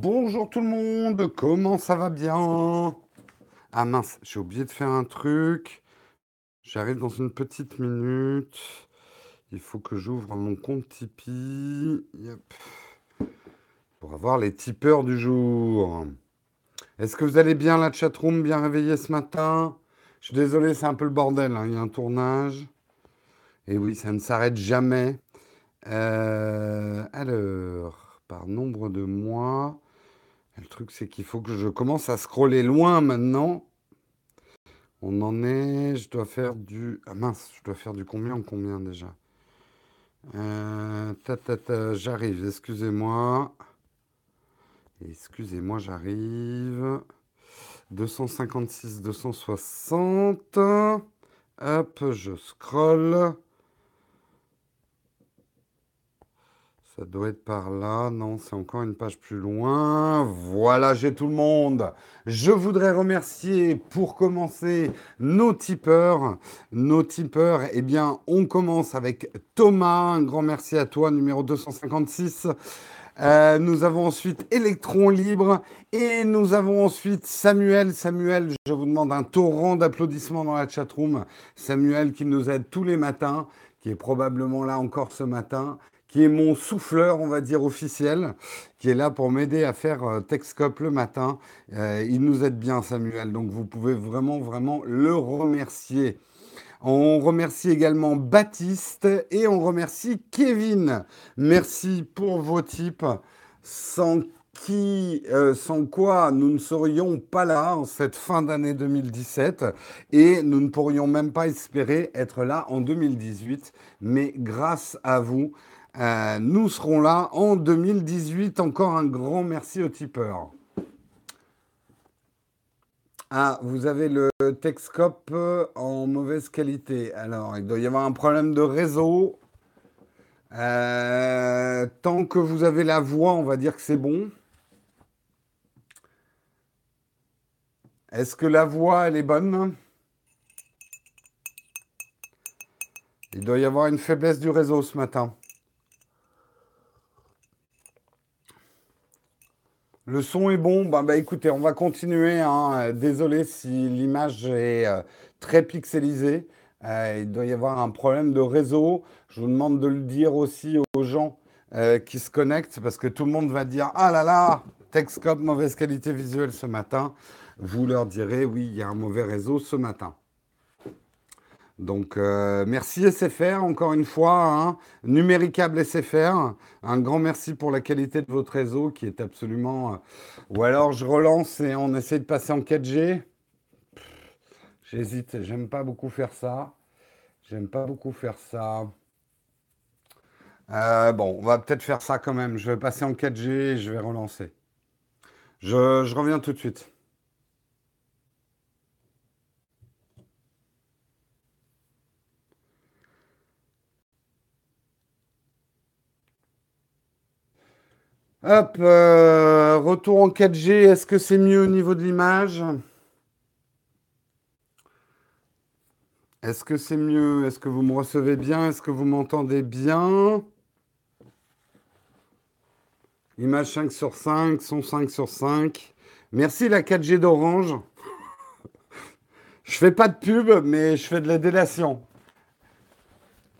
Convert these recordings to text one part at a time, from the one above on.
Bonjour tout le monde, comment ça va bien? Ah mince, j'ai oublié de faire un truc. J'arrive dans une petite minute. Il faut que j'ouvre mon compte Tipeee. Pour avoir les tipeurs du jour. Est-ce que vous allez bien, la chatroom, bien réveillée ce matin? Je suis désolé, c'est un peu le bordel, hein, Il y a un tournage. Et oui, ça ne s'arrête jamais. Euh, alors, par nombre de mois. Le truc, c'est qu'il faut que je commence à scroller loin maintenant. On en est. Je dois faire du. Ah mince, je dois faire du combien en combien déjà? Euh, J'arrive, excusez-moi. Excusez-moi, j'arrive. 256, 260. Hop, je scrolle. Ça doit être par là. Non, c'est encore une page plus loin. Voilà, j'ai tout le monde. Je voudrais remercier pour commencer nos tipeurs. Nos tipeurs, eh bien, on commence avec Thomas. Un grand merci à toi, numéro 256. Euh, nous avons ensuite Electron Libre et nous avons ensuite Samuel. Samuel, je vous demande un torrent d'applaudissements dans la chatroom. Samuel qui nous aide tous les matins, qui est probablement là encore ce matin qui est mon souffleur, on va dire, officiel, qui est là pour m'aider à faire euh, Texcop le matin. Euh, il nous aide bien, Samuel, donc vous pouvez vraiment, vraiment le remercier. On remercie également Baptiste et on remercie Kevin. Merci pour vos tips. Sans qui, euh, sans quoi nous ne serions pas là en cette fin d'année 2017 et nous ne pourrions même pas espérer être là en 2018. Mais grâce à vous, euh, nous serons là en 2018. Encore un grand merci aux tipeurs. Ah, vous avez le Texcop en mauvaise qualité. Alors, il doit y avoir un problème de réseau. Euh, tant que vous avez la voix, on va dire que c'est bon. Est-ce que la voix, elle est bonne? Il doit y avoir une faiblesse du réseau ce matin. Le son est bon. Bah, bah écoutez, on va continuer. Hein. Désolé si l'image est euh, très pixelisée. Euh, il doit y avoir un problème de réseau. Je vous demande de le dire aussi aux gens euh, qui se connectent parce que tout le monde va dire Ah là là, Texcop, mauvaise qualité visuelle ce matin. Vous leur direz Oui, il y a un mauvais réseau ce matin. Donc, euh, merci SFR, encore une fois. Hein. Numéricable SFR, un grand merci pour la qualité de votre réseau qui est absolument... Euh, ou alors, je relance et on essaie de passer en 4G. J'hésite, j'aime pas beaucoup faire ça. J'aime pas beaucoup faire ça. Euh, bon, on va peut-être faire ça quand même. Je vais passer en 4G et je vais relancer. je reviens tout de suite. Hop, euh, retour en 4G, est-ce que c'est mieux au niveau de l'image? Est-ce que c'est mieux? Est-ce que vous me recevez bien? Est-ce que vous m'entendez bien? Image 5 sur 5, son 5 sur 5. Merci la 4G d'Orange. je fais pas de pub, mais je fais de la délation.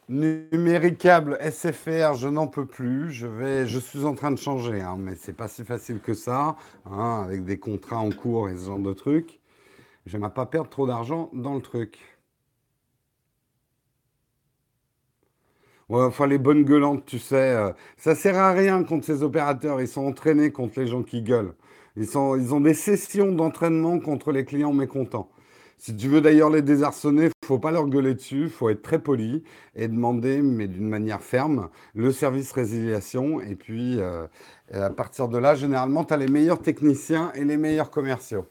Numéricable SFR, je n'en peux plus. Je, vais, je suis en train de changer, hein, mais c'est pas si facile que ça, hein, avec des contrats en cours et ce genre de trucs. N'aime pas perdre trop d'argent dans le truc. Ouais, enfin, les bonnes gueulantes, tu sais, euh, ça sert à rien contre ces opérateurs. Ils sont entraînés contre les gens qui gueulent. Ils, ils ont des sessions d'entraînement contre les clients mécontents. Si tu veux d'ailleurs les désarçonner, faut pas leur gueuler dessus, il faut être très poli et demander, mais d'une manière ferme, le service résiliation. Et puis, euh, à partir de là, généralement, tu as les meilleurs techniciens et les meilleurs commerciaux.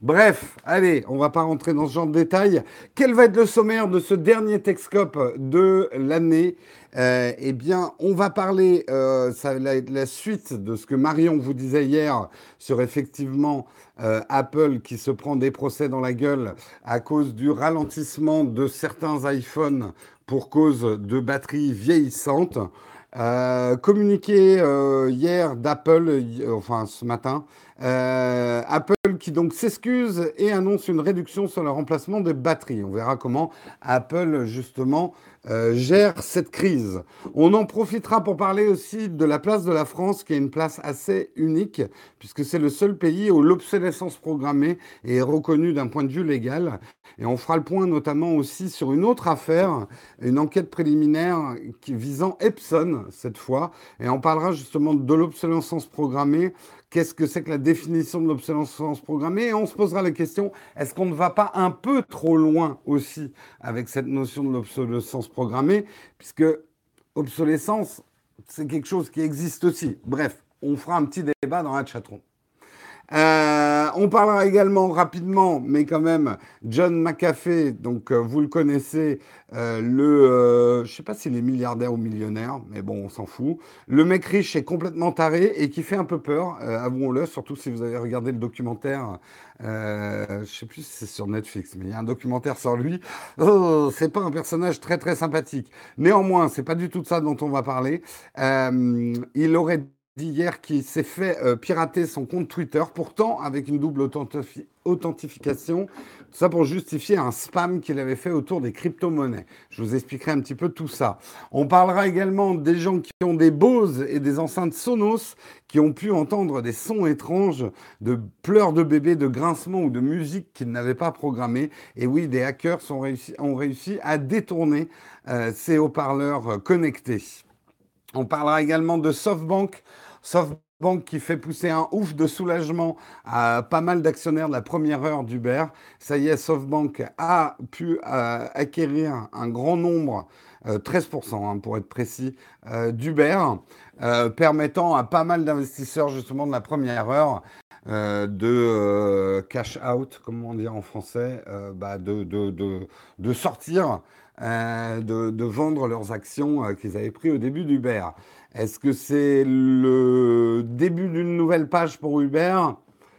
Bref, allez, on va pas rentrer dans ce genre de détails. Quel va être le sommaire de ce dernier Texcope de l'année? Eh bien, on va parler, euh, la suite de ce que Marion vous disait hier sur effectivement euh, Apple qui se prend des procès dans la gueule à cause du ralentissement de certains iPhones pour cause de batteries vieillissantes. Euh, communiqué euh, hier d'Apple, enfin ce matin, Apple qui donc s'excuse et annonce une réduction sur le remplacement des batteries. On verra comment Apple justement euh, gère cette crise. On en profitera pour parler aussi de la place de la France, qui est une place assez unique, puisque c'est le seul pays où l'obsolescence programmée est reconnue d'un point de vue légal. Et on fera le point notamment aussi sur une autre affaire, une enquête préliminaire visant Epson cette fois. Et on parlera justement de l'obsolescence programmée qu'est-ce que c'est que la définition de l'obsolescence programmée? Et on se posera la question, est-ce qu'on ne va pas un peu trop loin aussi avec cette notion de l'obsolescence programmée? Puisque obsolescence, c'est quelque chose qui existe aussi. Bref, on fera un petit débat dans la chatroom. Euh, on parlera également rapidement, mais quand même, John McAfee, donc euh, vous le connaissez, euh, le, je sais pas s'il est milliardaire ou millionnaire, mais bon, on s'en fout. Le mec riche est complètement taré et qui fait un peu peur, avouons-le, surtout si vous avez regardé le documentaire. je sais plus si c'est sur Netflix, mais il y a un documentaire sur lui. Oh, c'est pas un personnage très très sympathique. Néanmoins, c'est pas du tout de ça dont on va parler. il aurait d'hier qui s'est fait euh, pirater son compte Twitter, pourtant avec une double authentification. Ça pour justifier un spam qu'il avait fait autour des crypto-monnaies. Je vous expliquerai un petit peu tout ça. On parlera également des gens qui ont des Bose et des enceintes Sonos qui ont pu entendre des sons étranges de pleurs de bébés, de grincements ou de musique qu'ils n'avaient pas programmé. Et oui, des hackers ont réussi, à détourner euh, ces haut-parleurs connectés. On parlera également de SoftBank SoftBank qui fait pousser un ouf de soulagement à pas mal d'actionnaires de la première heure d'Uber. Ça y est, SoftBank a pu euh, acquérir un grand nombre, 13% euh, hein, pour être précis, euh, d'Uber, permettant à pas mal d'investisseurs justement de la première heure de cash out, comment on dit en français, bah, de, sortir, de, vendre leurs actions qu'ils avaient prises au début d'Uber. Est-ce que c'est le début d'une nouvelle page pour Uber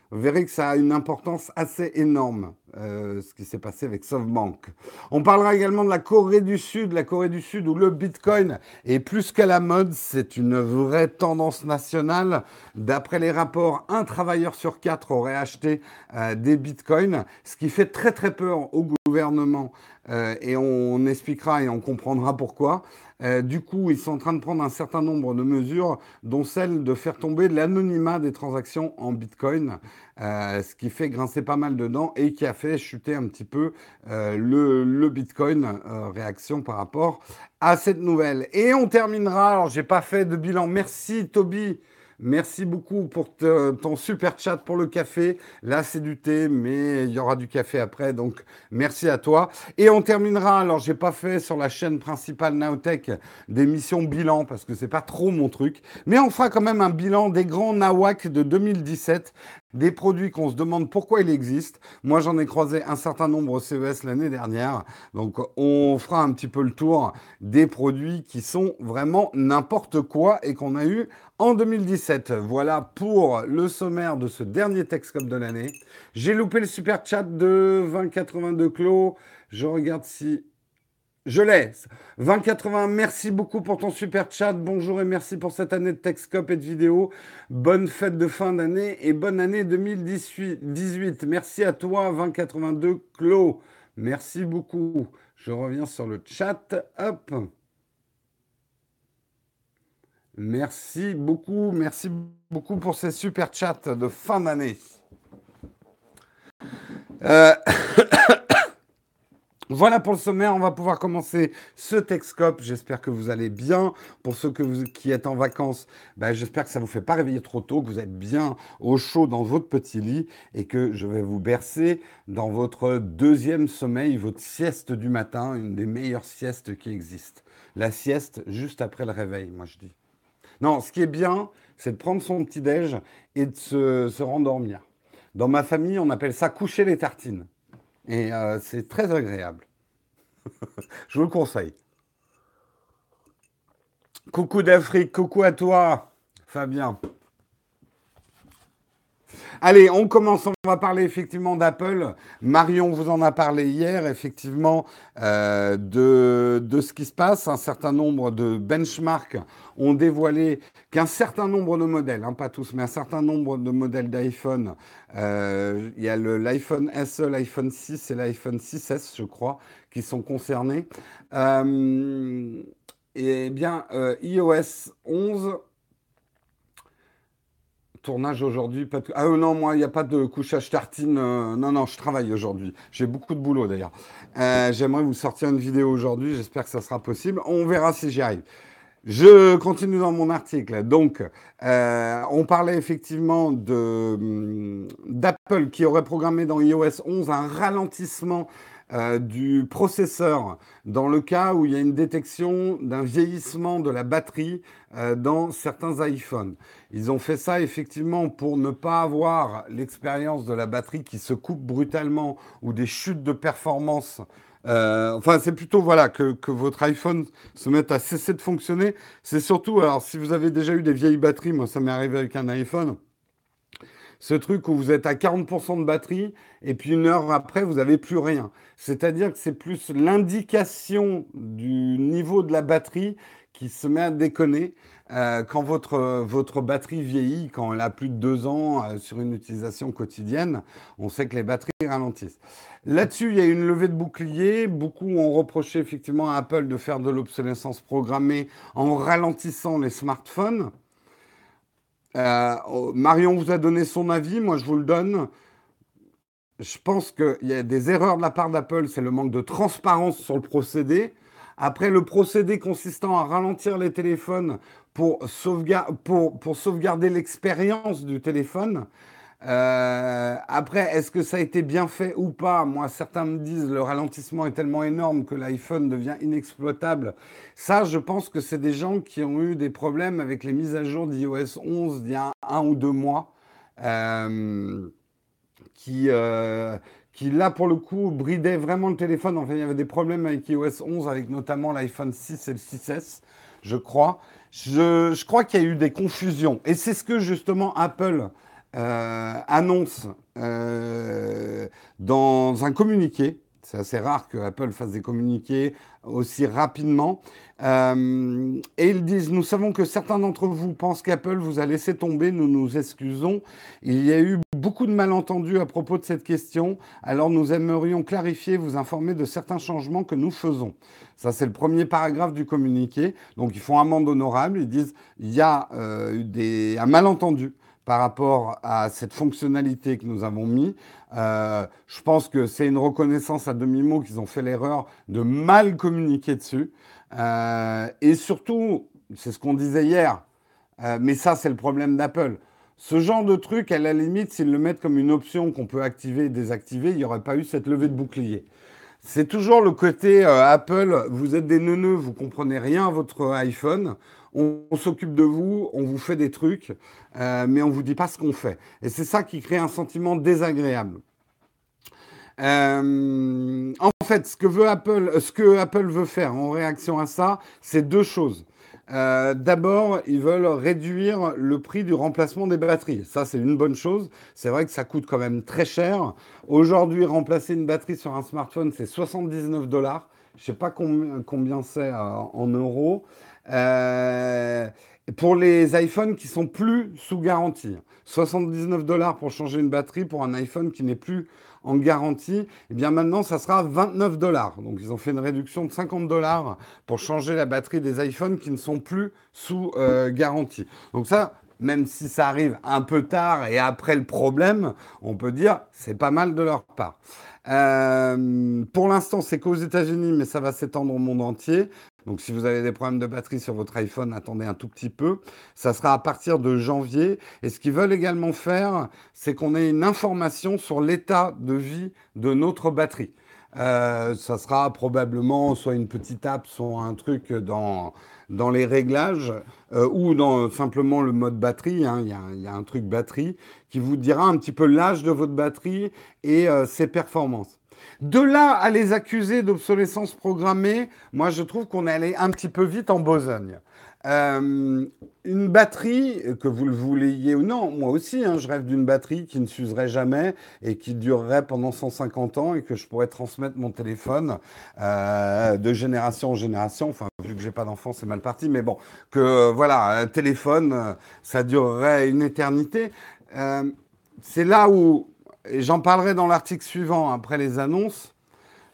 Vous verrez que ça a une importance assez énorme, euh, ce qui s'est passé avec SoftBank. On parlera également de la Corée du Sud, la Corée du Sud où le Bitcoin est plus qu'à la mode, c'est une vraie tendance nationale. D'après les rapports, un travailleur sur quatre aurait acheté euh, des Bitcoins, ce qui fait très très peur au gouvernement. Euh, et on expliquera et on comprendra pourquoi. Euh, du coup, ils sont en train de prendre un certain nombre de mesures, dont celle de faire tomber l'anonymat des transactions en Bitcoin, euh, ce qui fait grincer pas mal dedans et qui a fait chuter un petit peu euh, le, Bitcoin réaction par rapport à cette nouvelle. Et on terminera, alors j'ai pas fait de bilan, merci Toby Merci beaucoup pour ton super chat pour le café. Là, c'est du thé, mais il y aura du café après. Donc, merci à toi. Et on terminera. Alors, j'ai pas fait sur la chaîne principale Nowtech d'émission bilan parce que c'est pas trop mon truc. Mais on fera quand même un bilan des grands Nawak de 2017 des produits qu'on se demande pourquoi ils existent. Moi, j'en ai croisé un certain nombre au CES l'année dernière. Donc, on fera un petit peu le tour des produits qui sont vraiment n'importe quoi et qu'on a eu en 2017. Voilà pour le sommaire de ce dernier Texcom de l'année. J'ai loupé le super chat de 2082 Clos. Je regarde si je laisse. 2080, merci beaucoup pour ton super chat. Bonjour et merci pour cette année de Texcop et de vidéo. Bonne fête de fin d'année et bonne année 2018. Merci à toi, 2082 Clos. Merci beaucoup. Je reviens sur le chat. Hop. Merci beaucoup. Merci beaucoup pour ces super chats de fin d'année. Euh... Voilà pour le sommaire, on va pouvoir commencer ce Texcope. J'espère que vous allez bien. Pour ceux qui êtes en vacances, ben, j'espère que ça ne vous fait pas réveiller trop tôt, que vous êtes bien au chaud dans votre petit lit et que je vais vous bercer dans votre deuxième sommeil, votre sieste du matin, une des meilleures siestes qui existent. La sieste juste après le réveil, moi je dis. Non, ce qui est bien, c'est de prendre son petit déj et de se rendormir. Dans ma famille, on appelle ça coucher les tartines. Et euh, c'est très agréable. Je vous le conseille. Coucou d'Afrique, coucou à toi, Fabien. Allez, on commence. On va parler effectivement d'Apple. Marion vous en a parlé hier, effectivement, euh, de, ce qui se passe. Un certain nombre de benchmarks ont dévoilé qu'un certain nombre de modèles, hein, pas tous, mais un certain nombre de modèles d'iPhone, euh, il y a l'iPhone SE, l'iPhone 6 et l'iPhone 6S, je crois, qui sont concernés. Euh, et bien, iOS 11 tournage aujourd'hui. Ah euh, non, moi, il n'y a pas de couchage tartine. Euh, non, non, je travaille aujourd'hui. J'ai beaucoup de boulot d'ailleurs. Euh, j'aimerais vous sortir une vidéo aujourd'hui. J'espère que ça sera possible. On verra si j'y arrive. Je continue dans mon article. Donc, on parlait effectivement hum, d'Apple qui aurait programmé dans iOS 11 un ralentissement euh, du processeur dans le cas où il y a une détection d'un vieillissement de la batterie euh, dans certains iPhones. Ils ont fait ça effectivement pour ne pas avoir l'expérience de la batterie qui se coupe brutalement ou des chutes de performance. Euh, enfin, c'est plutôt voilà que, que, votre iPhone se mette à cesser de fonctionner. C'est surtout, alors si vous avez déjà eu des vieilles batteries, moi ça m'est arrivé avec un iPhone, ce truc où vous êtes à 40% de batterie et puis une heure après, vous n'avez plus rien. C'est-à-dire que c'est plus l'indication du niveau de la batterie qui se met à déconner euh, quand votre, batterie vieillit, quand elle a plus de deux ans euh, sur une utilisation quotidienne. On sait que les batteries ralentissent. Là-dessus, il y a une levée de bouclier. Beaucoup ont reproché effectivement à Apple de faire de l'obsolescence programmée en ralentissant les smartphones. Euh, oh, Marion vous a donné son avis, moi je vous le donne. Je pense qu'il y a des erreurs de la part d'Apple, c'est le manque de transparence sur le procédé. Après, le procédé consistant à ralentir les téléphones pour, sauvegarder l'expérience du téléphone, euh, après, est-ce que ça a été bien fait ou pas? Moi, certains me disent le ralentissement est tellement énorme que l'iPhone devient inexploitable. Ça, je pense que c'est des gens qui ont eu des problèmes avec les mises à jour d'iOS 11 d'il y a un ou deux mois, euh, qui, euh, qui là, pour le coup, bridaient vraiment le téléphone. Enfin, il y avait des problèmes avec iOS 11, avec notamment l'iPhone 6 et le 6S, je crois. Je, crois qu'il y a eu des confusions. Et c'est ce que justement Apple annonce euh, dans un communiqué, c'est assez rare que Apple fasse des communiqués aussi rapidement, euh, et ils disent, nous savons que certains d'entre vous pensent qu'Apple vous a laissé tomber, nous nous excusons. Il y a eu beaucoup de malentendus à propos de cette question, alors nous aimerions clarifier, vous informer de certains changements que nous faisons. Ça, c'est le premier paragraphe du communiqué. Donc, ils font amende honorable, ils disent, il y a des, un malentendu par rapport à cette fonctionnalité que nous avons mis. Euh, je pense que c'est une reconnaissance à demi-mot qu'ils ont fait l'erreur de mal communiquer dessus. Euh, et surtout, c'est ce qu'on disait hier, euh, mais ça c'est le problème d'Apple. Ce genre de truc, à la limite, s'ils le mettent comme une option qu'on peut activer et désactiver, il n'y aurait pas eu cette levée de bouclier. C'est toujours le côté Apple, vous êtes des neuneux, vous comprenez rien à votre iPhone on, s'occupe de vous, on vous fait des trucs, euh, mais on ne vous dit pas ce qu'on fait. Et c'est ça qui crée un sentiment désagréable. Euh, en fait, ce que, veut Apple, ce que Apple veut faire en réaction à ça, c'est deux choses. Euh, d'abord, ils veulent réduire le prix du remplacement des batteries. Ça, c'est une bonne chose. C'est vrai que ça coûte quand même très cher. Aujourd'hui, remplacer une batterie sur un smartphone, c'est 79 dollars. Je ne sais pas combien, combien c'est en euros. Euh, pour les iPhones qui sont plus sous garantie. 79 dollars pour changer une batterie pour un iPhone qui n'est plus en garantie, et eh bien maintenant ça sera 29 dollars. Donc ils ont fait une réduction de 50 dollars pour changer la batterie des iPhones qui ne sont plus sous euh, garantie. Donc ça, même si ça arrive un peu tard et après le problème, on peut dire c'est pas mal de leur part. Euh, pour l'instant, c'est qu'aux États-Unis, mais ça va s'étendre au monde entier. Donc si vous avez des problèmes de batterie sur votre iPhone, attendez un tout petit peu. Ça sera à partir de janvier. Et ce qu'ils veulent également faire, c'est qu'on ait une information sur l'état de vie de notre batterie. Euh, ça sera probablement soit une petite app, soit un truc dans, dans les réglages euh, ou dans simplement le mode batterie. Hein. Il, y a, un truc batterie qui vous dira un petit peu l'âge de votre batterie et euh, ses performances. De là à les accuser d'obsolescence programmée, moi je trouve qu'on est allé un petit peu vite en besogne. Euh, une batterie, que vous le vouliez ou non, moi aussi, hein, je rêve d'une batterie qui ne s'userait jamais et qui durerait pendant 150 ans et que je pourrais transmettre mon téléphone euh, de génération en génération. Enfin, vu que j'ai pas d'enfant, c'est mal parti, mais bon, que voilà, un téléphone, ça durerait une éternité. Euh, c'est là où, j'en parlerai dans l'article suivant après les annonces,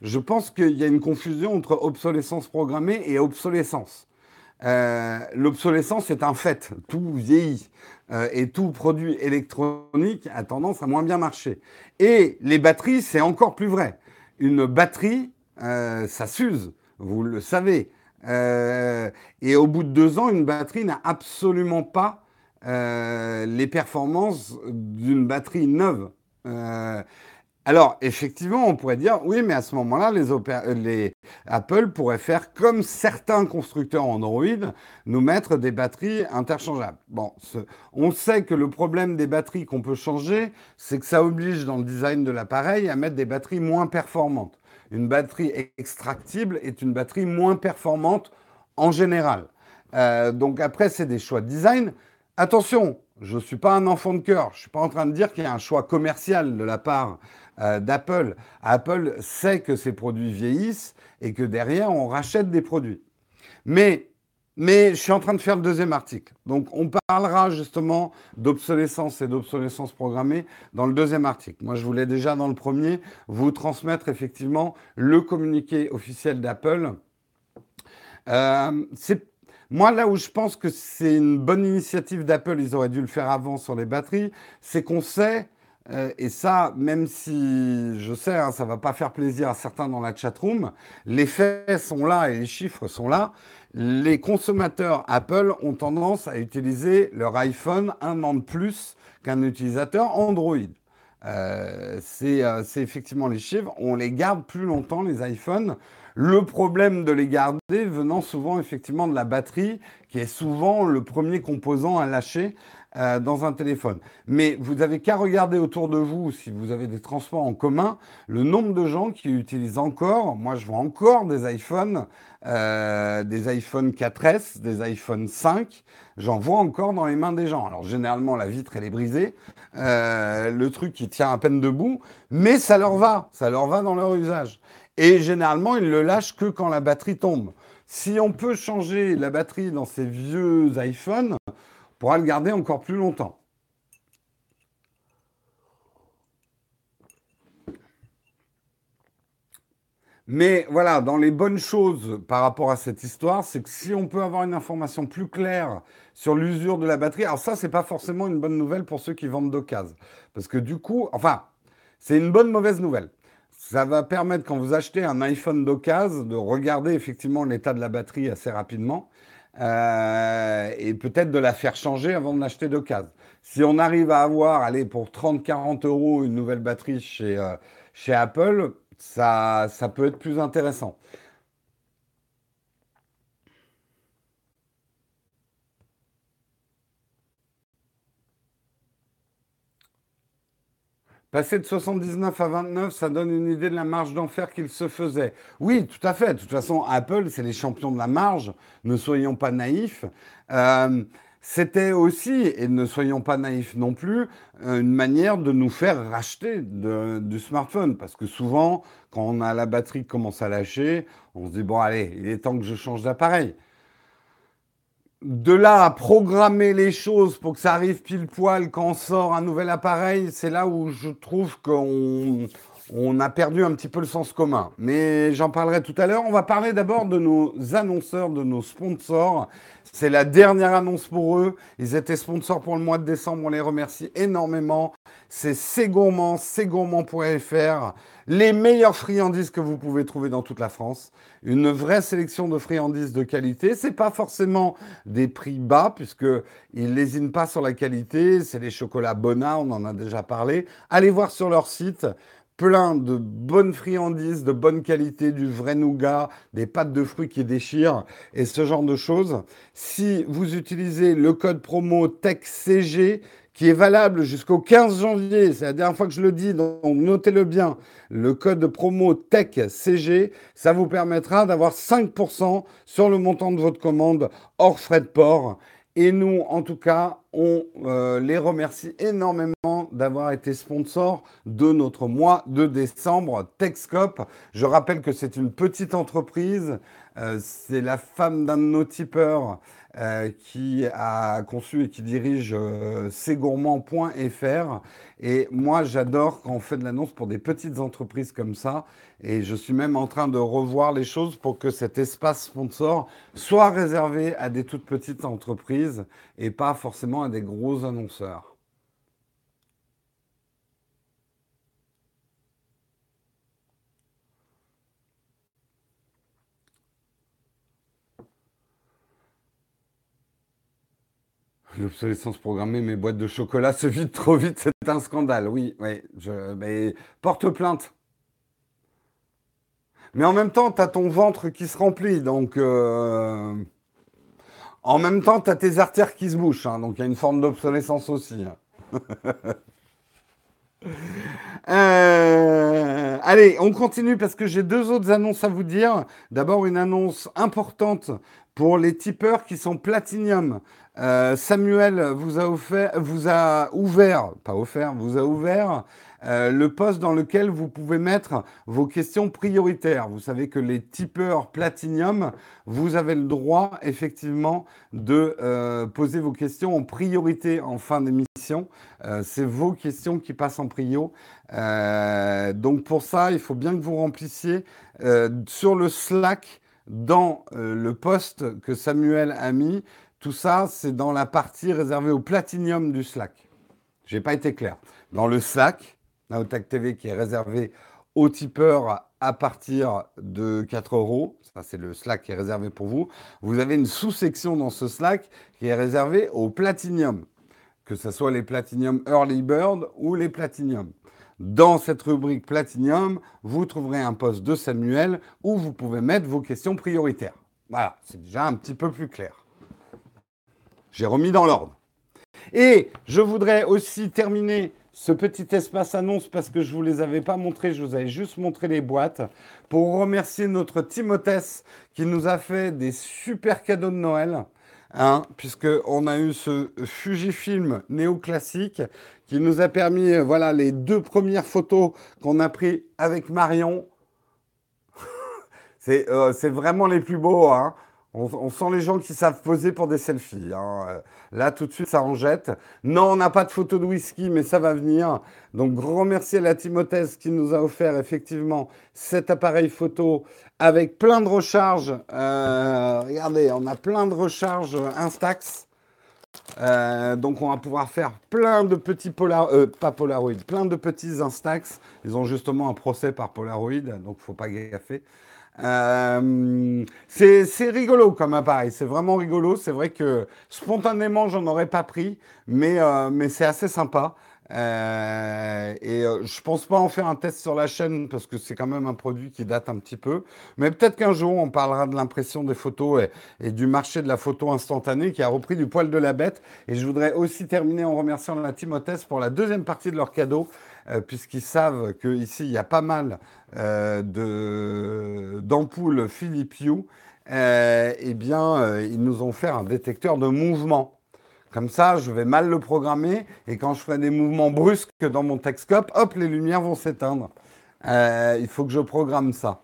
je pense qu'il y a une confusion entre obsolescence programmée et obsolescence. Euh, l'obsolescence est un fait, tout vieillit euh, et tout produit électronique a tendance à moins bien marcher. Et les batteries, c'est encore plus vrai. Une batterie, euh, ça s'use, vous le savez. et au bout de deux ans, une batterie n'a absolument pas les performances d'une batterie neuve. Alors, effectivement, on pourrait dire, oui, mais à ce moment-là, les, Apple pourraient faire comme certains constructeurs Android, nous mettre des batteries interchangeables. Bon, on sait que le problème des batteries qu'on peut changer, c'est que ça oblige dans le design de l'appareil à mettre des batteries moins performantes. Une batterie extractible est une batterie moins performante en général. Euh, donc après, c'est des choix de design. Attention, je ne suis pas un enfant de cœur. Je ne suis pas en train de dire qu'il y a un choix commercial de la part euh, d'Apple. Apple sait que ses produits vieillissent et que derrière, on rachète des produits. Mais, mais je suis en train de faire le deuxième article. Donc, on parlera justement d'obsolescence et d'obsolescence programmée dans le deuxième article. Moi, je voulais déjà dans le premier vous transmettre effectivement le communiqué officiel d'Apple. Euh, moi, là où je pense que c'est une bonne initiative d'Apple, ils auraient dû le faire avant sur les batteries, c'est qu'on sait euh, et ça, même si je sais, hein, ça va pas faire plaisir à certains dans la chatroom, les faits sont là et les chiffres sont là. Les consommateurs Apple ont tendance à utiliser leur iPhone un an de plus qu'un utilisateur Android. Euh, euh, c'est effectivement les chiffres. On les garde plus longtemps, les iPhones. Le problème de les garder venant souvent effectivement de la batterie, qui est souvent le premier composant à lâcher euh, dans un téléphone. Mais vous n'avez qu'à regarder autour de vous, si vous avez des transports en commun, le nombre de gens qui utilisent encore, moi je vois encore des iPhones, euh, des iPhone 4S, des iPhone 5, j'en vois encore dans les mains des gens. Alors généralement la vitre elle est brisée, euh, le truc qui tient à peine debout, mais ça leur va, ça leur va dans leur usage. Et généralement ils le lâchent que quand la batterie tombe. Si on peut changer la batterie dans ces vieux iPhones, pourra le garder encore plus longtemps. Mais voilà, dans les bonnes choses par rapport à cette histoire, c'est que si on peut avoir une information plus claire sur l'usure de la batterie, alors ça, c'est pas forcément une bonne nouvelle pour ceux qui vendent d'occasion. Parce que du coup, enfin, c'est une bonne mauvaise nouvelle. Ça va permettre, quand vous achetez un iPhone d'occasion, de regarder effectivement l'état de la batterie assez rapidement euh, et peut-être de la faire changer avant de l'acheter d'occasion. Si on arrive à avoir, allez, pour 30-40 euros une nouvelle batterie chez, euh, chez Apple, ça, ça peut être plus intéressant. Passer de 79 à 29, ça donne une idée de la marge d'enfer qu'il se faisait. Oui, tout à fait. De toute façon, Apple, c'est les champions de la marge. Ne soyons pas naïfs. Euh, c'était aussi, et ne soyons pas naïfs non plus, une manière de nous faire racheter du smartphone. Parce que souvent, quand on a la batterie qui commence à lâcher, on se dit, bon, allez, il est temps que je change d'appareil de là à programmer les choses pour que ça arrive pile poil quand sort un nouvel appareil, c'est là où je trouve qu'on on a perdu un petit peu le sens commun. Mais j'en parlerai tout à l'heure. On va parler d'abord de nos annonceurs, de nos sponsors. C'est la dernière annonce pour eux. Ils étaient sponsors pour le mois de décembre. On les remercie énormément. C'est C'est gourmand.fr. Les meilleures friandises que vous pouvez trouver dans toute la France. Une vraie sélection de friandises de qualité. C'est pas forcément des prix bas puisqu'ils lésinent pas sur la qualité. C'est les chocolats Bonnat. On en a déjà parlé. Allez voir sur leur site plein de bonnes friandises, de bonne qualité, du vrai nougat, des pâtes de fruits qui déchirent et ce genre de choses. Si vous utilisez le code promo TECHCG qui est valable jusqu'au 15 janvier. C'est la dernière fois que je le dis, donc notez-le bien. Le code promo TECHCG, ça vous permettra d'avoir 5% sur le montant de votre commande hors frais de port. Et nous, en tout cas, on euh, les remercie énormément d'avoir été sponsors de notre mois de décembre Techscope. Je rappelle que c'est une petite entreprise. Euh, c'est la femme d'un de nos tipeurs euh, qui a conçu et qui dirige euh, cgourmand.fr. Et moi, j'adore quand on fait de l'annonce pour des petites entreprises comme ça. Et je suis même en train de revoir les choses pour que cet espace sponsor soit réservé à des toutes petites entreprises et pas forcément à des gros annonceurs. L'obsolescence programmée, mes boîtes de chocolat se vident trop vite, c'est un scandale. Oui, oui, je, mais porte plainte. Mais en même temps, tu as ton ventre qui se remplit, donc euh, en même temps, tu as tes artères qui se bouchent, hein, donc il y a une forme d'obsolescence aussi. Hein. Euh, allez, on continue parce que j'ai deux autres annonces à vous dire. D'abord, une annonce importante pour les tipeurs qui sont Platinium. Euh, Samuel vous a, ouvert, pas offert, vous a ouvert euh, le poste dans lequel vous pouvez mettre vos questions prioritaires. Vous savez que les tipeurs Platinum, vous avez le droit effectivement de euh, poser vos questions en priorité en fin d'émission. C'est vos questions qui passent en prio. donc pour ça, il faut bien que vous remplissiez sur le Slack dans le poste que Samuel a mis tout ça, c'est dans la partie réservée au platinium du Slack. Je n'ai pas été clair. Dans le Slack, Naotech TV qui est réservé aux tipeurs à partir de 4 euros, ça c'est le Slack qui est réservé pour vous, vous avez une sous-section dans ce Slack qui est réservée au platinium, que ce soit les platinium Early Bird ou les platinium. Dans cette rubrique Platinium, vous trouverez un poste de Samuel où vous pouvez mettre vos questions prioritaires. Voilà, c'est déjà un petit peu plus clair. J'ai remis dans l'ordre. Et je voudrais aussi terminer ce petit espace annonce parce que je ne vous les avais pas montrés, je vous avais juste montré les boîtes pour remercier notre Timothée qui nous a fait des super cadeaux de Noël. Hein, puisqu'on a eu ce Fujifilm néoclassique qui nous a permis, euh, voilà, les deux premières photos qu'on a prises avec Marion. Euh, c'est vraiment les plus beaux. Hein. On, sent les gens qui savent poser pour des selfies. Hein. Euh, là, tout de suite, ça en jette. Non, on n'a pas de photo de whisky, mais ça va venir. Donc, grand merci à la Timothée qui nous a offert effectivement cet appareil photo avec plein de recharges. Euh, regardez, on a plein de recharges Instax. Euh, donc on va pouvoir faire plein de petits Polaroid, pas Polaroid, plein de petits Instax. Ils ont justement un procès par Polaroid, donc faut pas gaffer. Euh, c'est rigolo comme appareil, c'est vraiment rigolo. C'est vrai que spontanément, j'en aurais pas pris, mais, euh, mais c'est assez sympa. Euh, et je pense pas en faire un test sur la chaîne parce que c'est quand même un produit qui date un petit peu. Mais peut-être qu'un jour, on parlera de l'impression des photos et, et, du marché de la photo instantanée qui a repris du poil de la bête. Et je voudrais aussi terminer en remerciant la Timothée pour la deuxième partie de leur cadeau. Euh, puisqu'ils savent qu'ici, il y a pas mal euh, d'ampoules Philips Hue, euh, eh bien, ils nous ont fait un détecteur de mouvement. Comme ça, je vais mal le programmer et quand je ferai des mouvements brusques dans mon Texcope, hop, les lumières vont s'éteindre. il faut que je programme ça.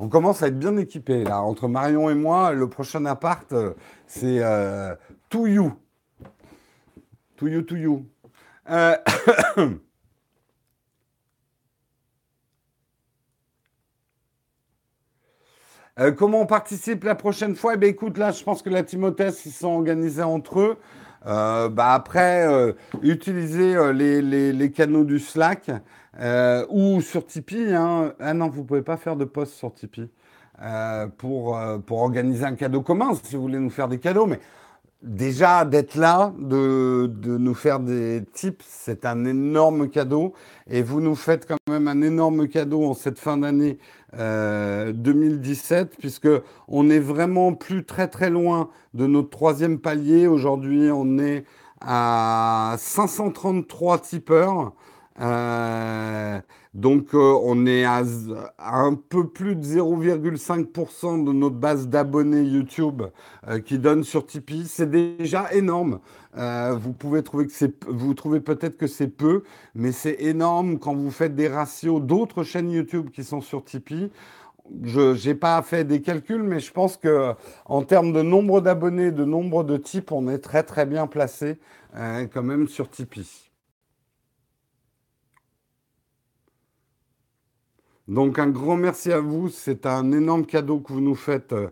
On commence à être bien équipé là. Entre Marion et moi, le prochain appart, c'est To You. To You, To You. Euh, comment on participe la prochaine fois? Eh bien, écoute, là, je pense que la Timothée, ils sont organisés entre eux. Euh, bah après, euh, utiliser les, les, canaux du Slack ou sur Tipeee. Hein. Ah non, vous ne pouvez pas faire de post sur Tipeee pour, pour organiser un cadeau commun si vous voulez nous faire des cadeaux. Mais déjà, d'être là, de, de, nous faire des tips, c'est un énorme cadeau. Et vous nous faites quand même un énorme cadeau en cette fin d'année 2017, euh, puisque on est vraiment plus très très loin de notre troisième palier. Aujourd'hui, on est à 533 tipeurs. Euh, donc, euh, on est à, un peu plus de 0,5% de notre base d'abonnés YouTube euh, qui donne sur Tipeee. C'est déjà énorme. vous pouvez trouver que c'est, vous trouvez peut-être que c'est peu, mais c'est énorme quand vous faites des ratios d'autres chaînes YouTube qui sont sur Tipeee. Je n'ai pas fait des calculs, mais je pense que en termes de nombre d'abonnés, de nombre de types, on est très très bien placé quand même sur Tipeee. Donc un grand merci à vous. C'est un énorme cadeau que vous nous faites euh,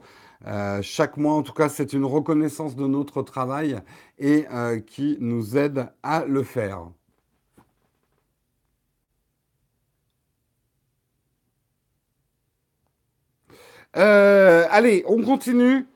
euh, chaque mois. En tout cas, c'est une reconnaissance de notre travail et euh, qui nous aide à le faire. allez, on continue.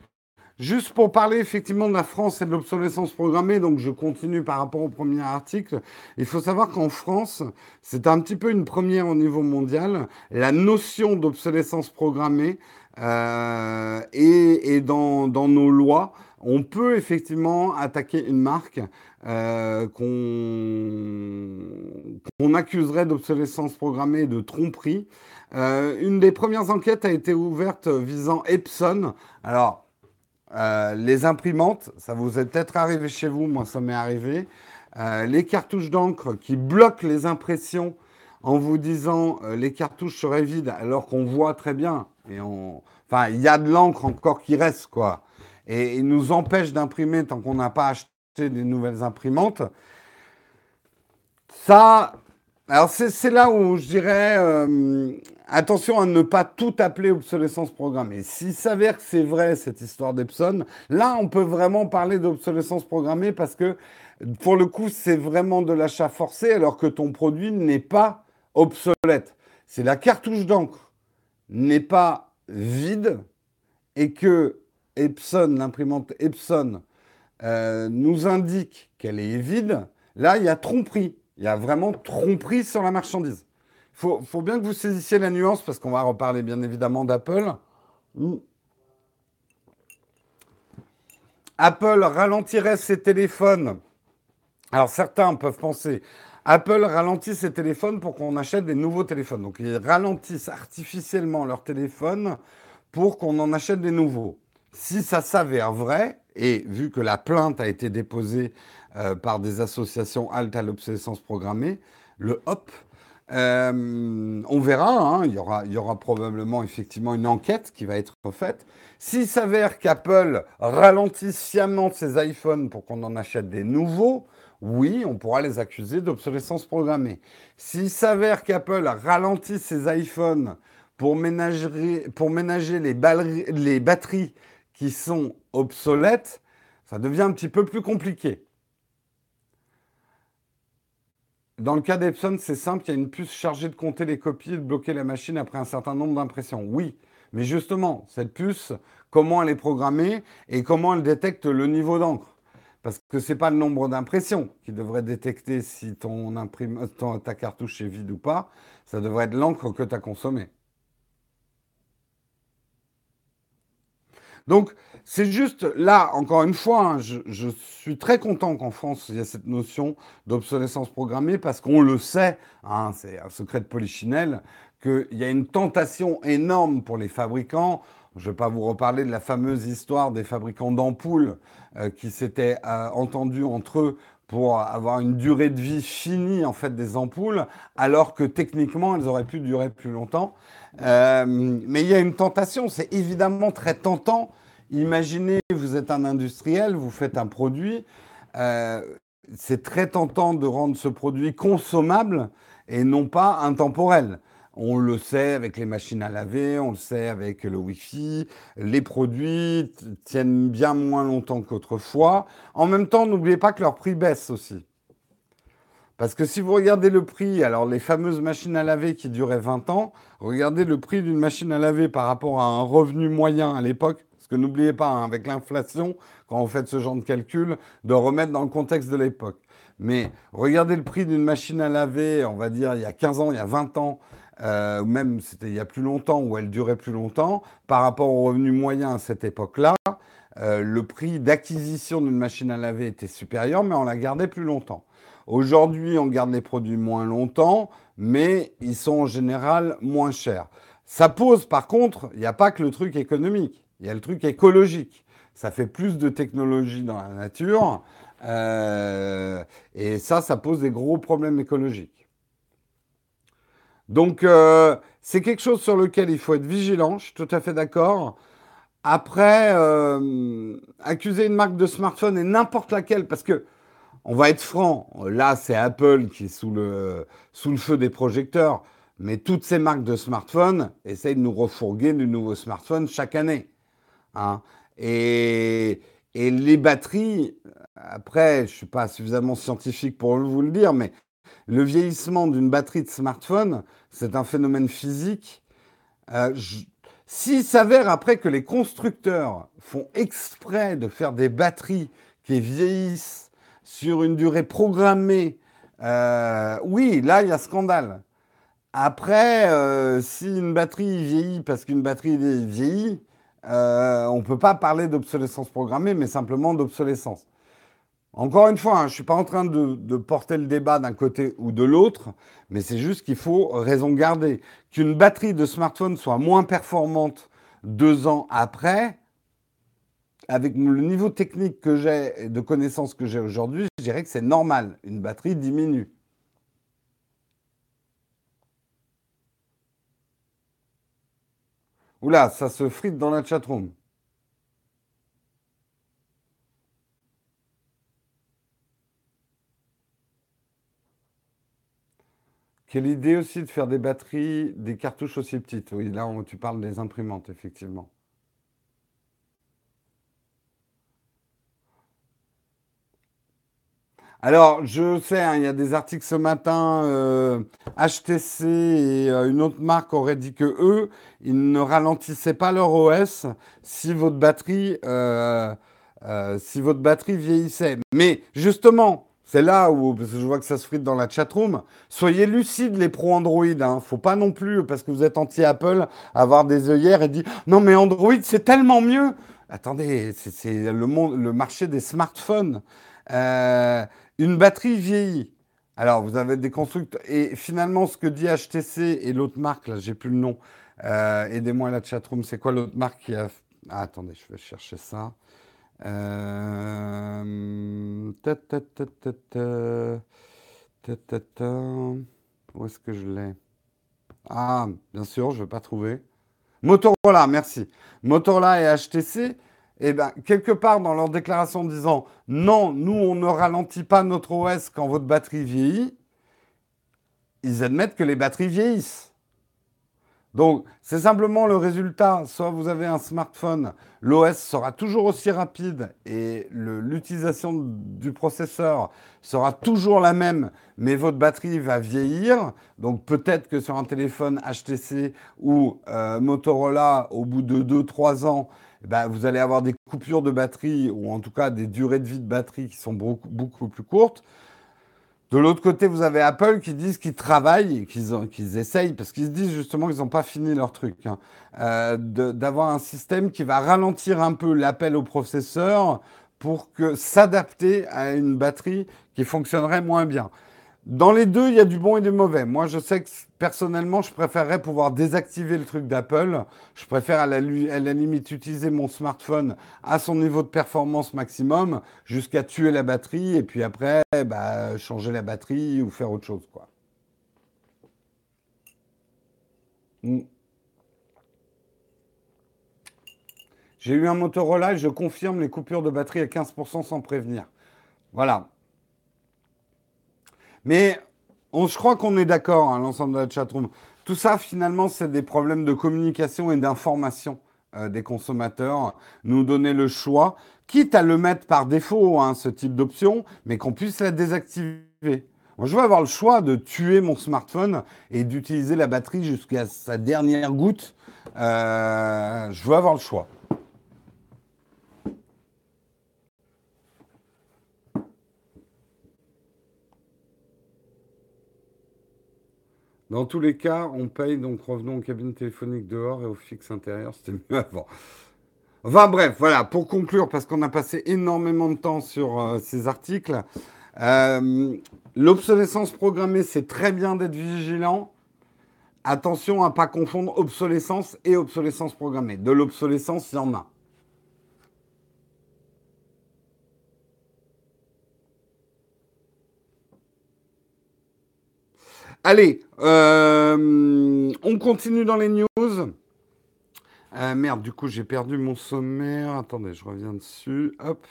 Juste pour parler effectivement de la France et de l'obsolescence programmée, donc je continue par rapport au premier article. Il faut savoir qu'en France, c'est un petit peu une première au niveau mondial. La notion d'obsolescence programmée euh, et, dans, nos lois, on peut effectivement attaquer une marque euh, qu'on accuserait d'obsolescence programmée et de tromperie. Euh, une des premières enquêtes a été ouverte visant Epson. Alors, euh, les imprimantes, ça vous est peut-être arrivé chez vous, moi ça m'est arrivé. Euh, les cartouches d'encre qui bloquent les impressions en vous disant euh, les cartouches seraient vides alors qu'on voit très bien. Et on... Enfin, il y a de l'encre encore qui reste, quoi. Et ils nous empêchent d'imprimer tant qu'on n'a pas acheté des nouvelles imprimantes. Ça, alors c'est là où je dirais attention à ne pas tout appeler obsolescence programmée. S'il s'avère que c'est vrai cette histoire d'Epson, là on peut vraiment parler d'obsolescence programmée parce que pour le coup c'est vraiment de l'achat forcé alors que ton produit n'est pas obsolète. C'est la cartouche d'encre n'est pas vide et que Epson, l'imprimante Epson, euh, nous indique qu'elle est vide, là il y a tromperie. Il y a vraiment tromperie sur la marchandise faut, faut bien que vous saisissiez la nuance parce qu'on va reparler bien évidemment d'Apple. Apple ralentirait ses téléphones. Alors certains peuvent penser, Apple ralentit ses téléphones pour qu'on achète des nouveaux téléphones. Donc ils ralentissent artificiellement leurs téléphones pour qu'on en achète des nouveaux. Si ça s'avère vrai, et vu que la plainte a été déposée euh, par des associations halte à l'obsolescence programmée, le HOP, euh, on verra, hein. il, y aura, probablement effectivement une enquête qui va être faite. S'il s'avère qu'Apple ralentit sciemment ses iPhones pour qu'on en achète des nouveaux, oui, on pourra les accuser d'obsolescence programmée. S'il s'avère qu'Apple ralentit ses iPhones pour ménager, les batteries qui sont obsolètes, ça devient un petit peu plus compliqué. Dans le cas d'Epson, c'est simple, il y a une puce chargée de compter les copies et de bloquer la machine après un certain nombre d'impressions. Oui, mais justement, cette puce, comment elle est programmée et comment elle détecte le niveau d'encre? Parce que ce n'est pas le nombre d'impressions qui devrait détecter si ton imprime, ta cartouche est vide ou pas, ça devrait être l'encre que tu as consommée. Donc, c'est juste là, encore une fois, hein, je, suis très content qu'en France, il y ait cette notion d'obsolescence programmée parce qu'on le sait, hein, c'est un secret de polichinelle, qu'il y a une tentation énorme pour les fabricants. Je ne vais pas vous reparler de la fameuse histoire des fabricants d'ampoules euh, qui s'étaient euh, entendus entre eux pour avoir une durée de vie finie en fait des ampoules, alors que techniquement elles auraient pu durer plus longtemps. Euh, mais il y a une tentation, c'est évidemment très tentant Imaginez, vous êtes un industriel, vous faites un produit. Euh, c'est très tentant de rendre ce produit consommable et non pas intemporel. On le sait avec les machines à laver, on le sait avec le Wi-Fi. Les produits tiennent bien moins longtemps qu'autrefois. En même temps, n'oubliez pas que leur prix baisse aussi. Parce que si vous regardez le prix, alors les fameuses machines à laver qui duraient 20 ans, regardez le prix d'une machine à laver par rapport à un revenu moyen à l'époque, parce que n'oubliez pas, hein, avec l'inflation, quand on fait ce genre de calcul, de remettre dans le contexte de l'époque. Mais regardez le prix d'une machine à laver, on va dire il y a 15 ans, il y a 20 ans, euh, ou même c'était il y a plus longtemps, où elle durait plus longtemps, par rapport au revenu moyen à cette époque-là, euh, le prix d'acquisition d'une machine à laver était supérieur, mais on la gardait plus longtemps. Aujourd'hui, on garde les produits moins longtemps, mais ils sont en général moins chers. Ça pose, par contre, il n'y a pas que le truc économique, il y a le truc écologique. Ça fait plus de technologie dans la nature, euh, et ça, ça pose des gros problèmes écologiques. Donc, euh, c'est quelque chose sur lequel il faut être vigilant, je suis tout à fait d'accord. Après, euh, accuser une marque de smartphone et n'importe laquelle, parce que on va être franc, là c'est Apple qui est sous le, sous le feu des projecteurs, mais toutes ces marques de smartphones essayent de nous refourguer de nouveaux smartphones chaque année. Hein. Et, et, les batteries, après, je ne suis pas suffisamment scientifique pour vous le dire, mais le vieillissement d'une batterie de smartphone, c'est un phénomène physique. Euh, S'il s'avère après que les constructeurs font exprès de faire des batteries qui vieillissent sur une durée programmée, euh, oui, là, il y a scandale. Après, euh, si une batterie vieillit parce qu'une batterie vieillit, euh, on ne peut pas parler d'obsolescence programmée, mais simplement d'obsolescence. Encore une fois, hein, je ne suis pas en train de, de porter le débat d'un côté ou de l'autre, mais c'est juste qu'il faut raison garder. Qu'une batterie de smartphone soit moins performante deux ans après, avec le niveau technique que j'ai et de connaissances que j'ai aujourd'hui, je dirais que c'est normal. Une batterie diminue. Oula, ça se frite dans la chatroom. Quelle idée aussi de faire des batteries, des cartouches aussi petites. Oui, là, tu parles des imprimantes, effectivement. Alors, je sais, hein, il y a des articles ce matin, HTC euh, et euh, une autre marque auraient dit que eux, ils ne ralentissaient pas leur OS si votre batterie, euh, si votre batterie vieillissait. Mais justement, c'est là où, je vois que ça se frite dans la chatroom, soyez lucides les pros Android. Hein. Faut pas non plus, parce que vous êtes anti-Apple, avoir des œillères et dire non mais Android c'est tellement mieux. Attendez, c'est le, marché des smartphones. Euh, une batterie vieillie. Alors, vous avez des constructeurs. Et finalement, ce que dit HTC et l'autre marque, là, j'ai plus le nom. Euh, aidez-moi la chatroom. C'est quoi l'autre marque qui a. Ah, attendez, je vais chercher ça. Euh... Où est-ce que je l'ai? Ah, bien sûr, je ne vais pas trouver. Motorola, merci. Motorola et HTC eh bien, quelque part dans leur déclaration disant non, nous, on ne ralentit pas notre OS quand votre batterie vieillit, ils admettent que les batteries vieillissent. Donc, c'est simplement le résultat. Soit vous avez un smartphone, l'OS sera toujours aussi rapide et l'utilisation du processeur sera toujours la même, mais votre batterie va vieillir. Donc, peut-être que sur un téléphone HTC ou euh, Motorola, au bout de 2-3 ans, eh ben, vous allez avoir des coupures de batterie ou en tout cas des durées de vie de batterie qui sont beaucoup, beaucoup plus courtes. De l'autre côté, vous avez Apple qui disent qu'ils travaillent qu'ils essayent, parce qu'ils se disent justement qu'ils n'ont pas fini leur truc, hein, euh, d'avoir un système qui va ralentir un peu l'appel au processeur pour que s'adapter à une batterie qui fonctionnerait moins bien. Dans les deux, il y a du bon et du mauvais. Moi, je sais que personnellement, je préférerais pouvoir désactiver le truc d'Apple. Je préfère à la, limite utiliser mon smartphone à son niveau de performance maximum jusqu'à tuer la batterie et puis après, bah, changer la batterie ou faire autre chose. Hmm. J'ai eu un Motorola et je confirme les coupures de batterie à 15% sans prévenir. Voilà. Mais je crois qu'on est d'accord, hein, l'ensemble de la chatroom. Tout ça, finalement, c'est des problèmes de communication et d'information euh, des consommateurs. Nous donner le choix, quitte à le mettre par défaut, hein, ce type d'option, mais qu'on puisse la désactiver. Moi, je veux avoir le choix de tuer mon smartphone et d'utiliser la batterie jusqu'à sa dernière goutte. Euh, je veux avoir le choix. Dans tous les cas, on paye, donc revenons aux cabines téléphoniques dehors et aux fixes intérieurs, c'était mieux avant. Enfin bref, voilà, pour conclure, parce qu'on a passé énormément de temps sur euh, ces articles, euh, l'obsolescence programmée, c'est très bien d'être vigilant. Attention à ne pas confondre obsolescence et obsolescence programmée. De l'obsolescence, il y en a. Allez, euh, on continue dans les news. Euh, merde, du coup, j'ai perdu mon sommaire. Attendez, je reviens dessus. Hop.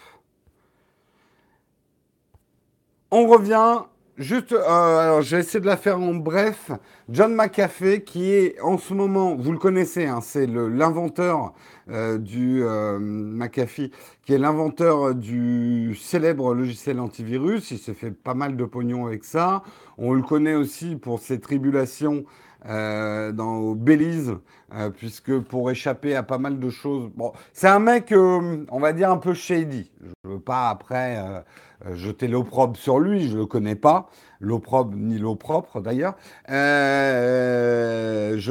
On revient. Juste, euh, alors j'ai essayé de la faire en bref. John McAfee, qui est en ce moment, vous le connaissez, hein, c'est l'inventeur euh, du McAfee, qui est l'inventeur du célèbre logiciel antivirus. Il s'est fait pas mal de pognon avec ça. On le connaît aussi pour ses tribulations euh, dans, Belize, euh, puisque pour échapper à pas mal de choses. Bon, c'est un mec, euh, on va dire, un peu shady. Je veux pas après jeter l'opprobre sur lui, je le connais pas, l'opprobre ni l'eau propre d'ailleurs. je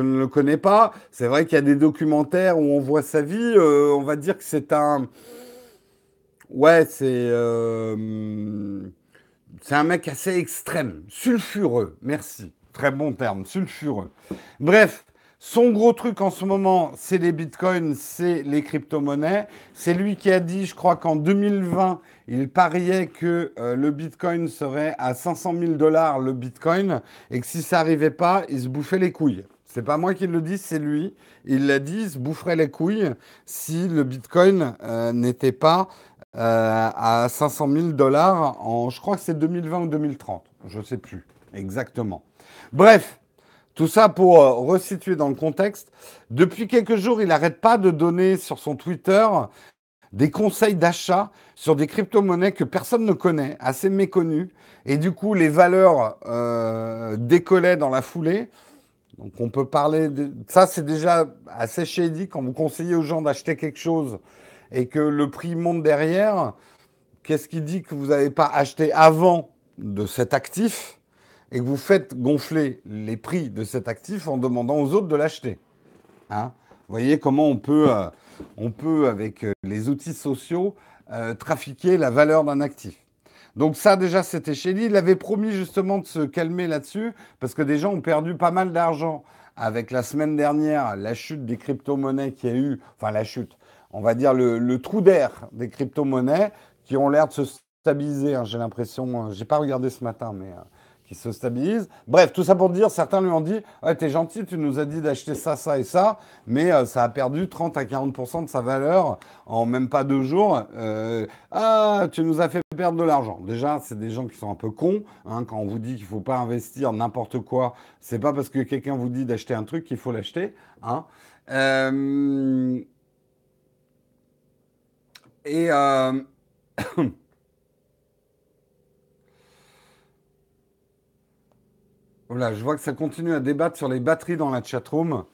ne le connais pas. C'est vrai qu'il y a des documentaires où on voit sa vie. on va dire que c'est un. Ouais, c'est. c'est un mec assez extrême, sulfureux, merci. Très bon terme, sulfureux. Bref, son gros truc en ce moment, c'est les bitcoins, c'est les crypto-monnaies. C'est lui qui a dit, je crois qu'en 2020, il pariait que euh, le bitcoin serait à 500 000 dollars le bitcoin et que si ça n'arrivait pas, il se bouffait les couilles. C'est pas moi qui le dis, c'est lui. Il l'a dit, il se boufferait les couilles si le bitcoin euh, n'était pas euh, à 500 000 dollars en, je crois que c'est 2020 ou 2030. Je ne sais plus exactement. Bref, tout ça pour euh, resituer dans le contexte. Depuis quelques jours, il n'arrête pas de donner sur son Twitter des conseils d'achat sur des crypto-monnaies que personne ne connaît, assez méconnues. Et du coup, les valeurs euh, décollaient dans la foulée. Donc on peut parler de... Ça, c'est déjà assez shady quand vous conseillez aux gens d'acheter quelque chose et que le prix monte derrière. Qu'est-ce qui dit que vous n'avez pas acheté avant de cet actif? Et que vous faites gonfler les prix de cet actif en demandant aux autres de l'acheter. Hein vous voyez comment on peut, euh, on peut avec euh, les outils sociaux, euh, trafiquer la valeur d'un actif. Donc ça déjà c'était chez lui. Il avait promis justement de se calmer là-dessus parce que des gens ont perdu pas mal d'argent avec la semaine dernière la chute des crypto-monnaies qui a eu, enfin la chute, on va dire le, le trou d'air des crypto-monnaies qui ont l'air de se stabiliser. Hein, j'ai l'impression, j'ai pas regardé ce matin, mais qui se stabilise. Bref, tout ça pour dire, certains lui ont dit ouais, T'es gentil, tu nous as dit d'acheter ça, ça et ça, mais euh, ça a perdu 30 à 40% de sa valeur en même pas deux jours. Euh, ah, tu nous as fait perdre de l'argent. Déjà, c'est des gens qui sont un peu cons. Hein, quand on vous dit qu'il ne faut pas investir n'importe quoi, c'est pas parce que quelqu'un vous dit d'acheter un truc qu'il faut l'acheter. Hein. Euh, et. Voilà, je vois que ça continue à débattre sur les batteries dans la chatroom.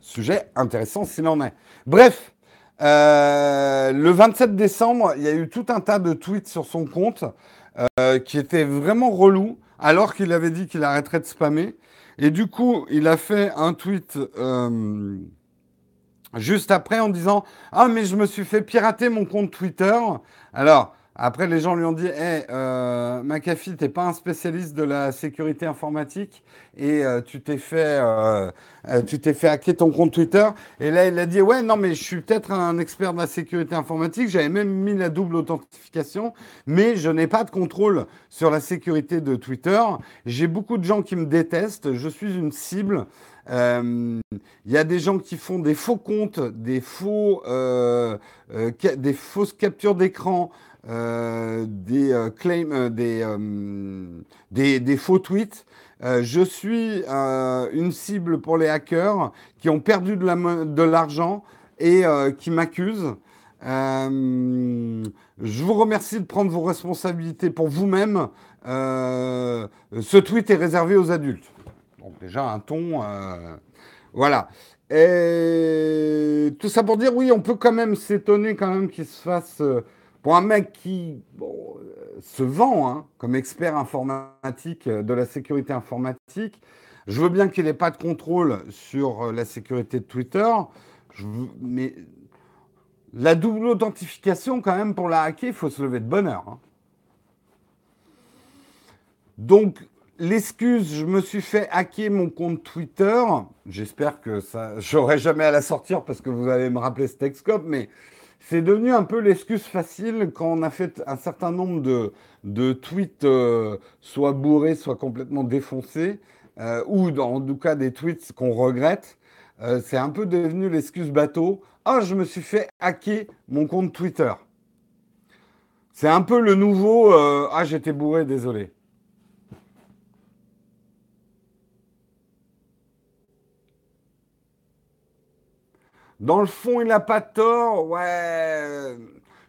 Sujet intéressant s'il en est. Bref, euh, le 27 décembre, il y a eu tout un tas de tweets sur son compte euh, qui étaient vraiment relous, alors qu'il avait dit qu'il arrêterait de spammer. Et du coup, il a fait un tweet euh, juste après en disant Ah, mais je me suis fait pirater mon compte Twitter. Alors, après, les gens lui ont dit hey, euh, McAfee, t'es pas un spécialiste de la sécurité informatique et euh, tu t'es fait, euh, euh, tu t'es fait hacker ton compte Twitter. Et là, il a dit Ouais, non, mais je suis peut-être un expert de la sécurité informatique. J'avais même mis la double authentification, mais je n'ai pas de contrôle sur la sécurité de Twitter. J'ai beaucoup de gens qui me détestent. Je suis une cible. Il y a des gens qui font des faux comptes, des, faux, des fausses captures d'écran. Euh, des euh, euh, des, des, faux tweets. je suis une cible pour les hackers qui ont perdu de l'argent et qui m'accusent. je vous remercie de prendre vos responsabilités pour vous-même. ce tweet est réservé aux adultes. Déjà un ton, voilà. Et tout ça pour dire, oui, on peut quand même s'étonner quand même qu'il se fasse pour un mec qui euh, se vend hein, comme expert informatique euh, de la sécurité informatique, je veux bien qu'il n'ait pas de contrôle sur euh, la sécurité de Twitter, mais La double authentification, quand même, pour la hacker, il faut se lever de bonne heure. hein. Donc, l'excuse, je me suis fait hacker mon compte Twitter. J'espère que ça, j'aurai jamais à la sortir parce que vous allez me rappeler ce Texcope, mais c'est devenu un peu l'excuse facile quand on a fait un certain nombre de, tweets, euh, soit bourrés, soit complètement défoncés, euh, ou en tout cas des tweets qu'on regrette. Euh, c'est un peu devenu l'excuse bateau. Ah, je me suis fait hacker mon compte Twitter. C'est un peu le nouveau. ah, j'étais bourré, désolé. Dans le fond, il n'a pas tort. Ouais.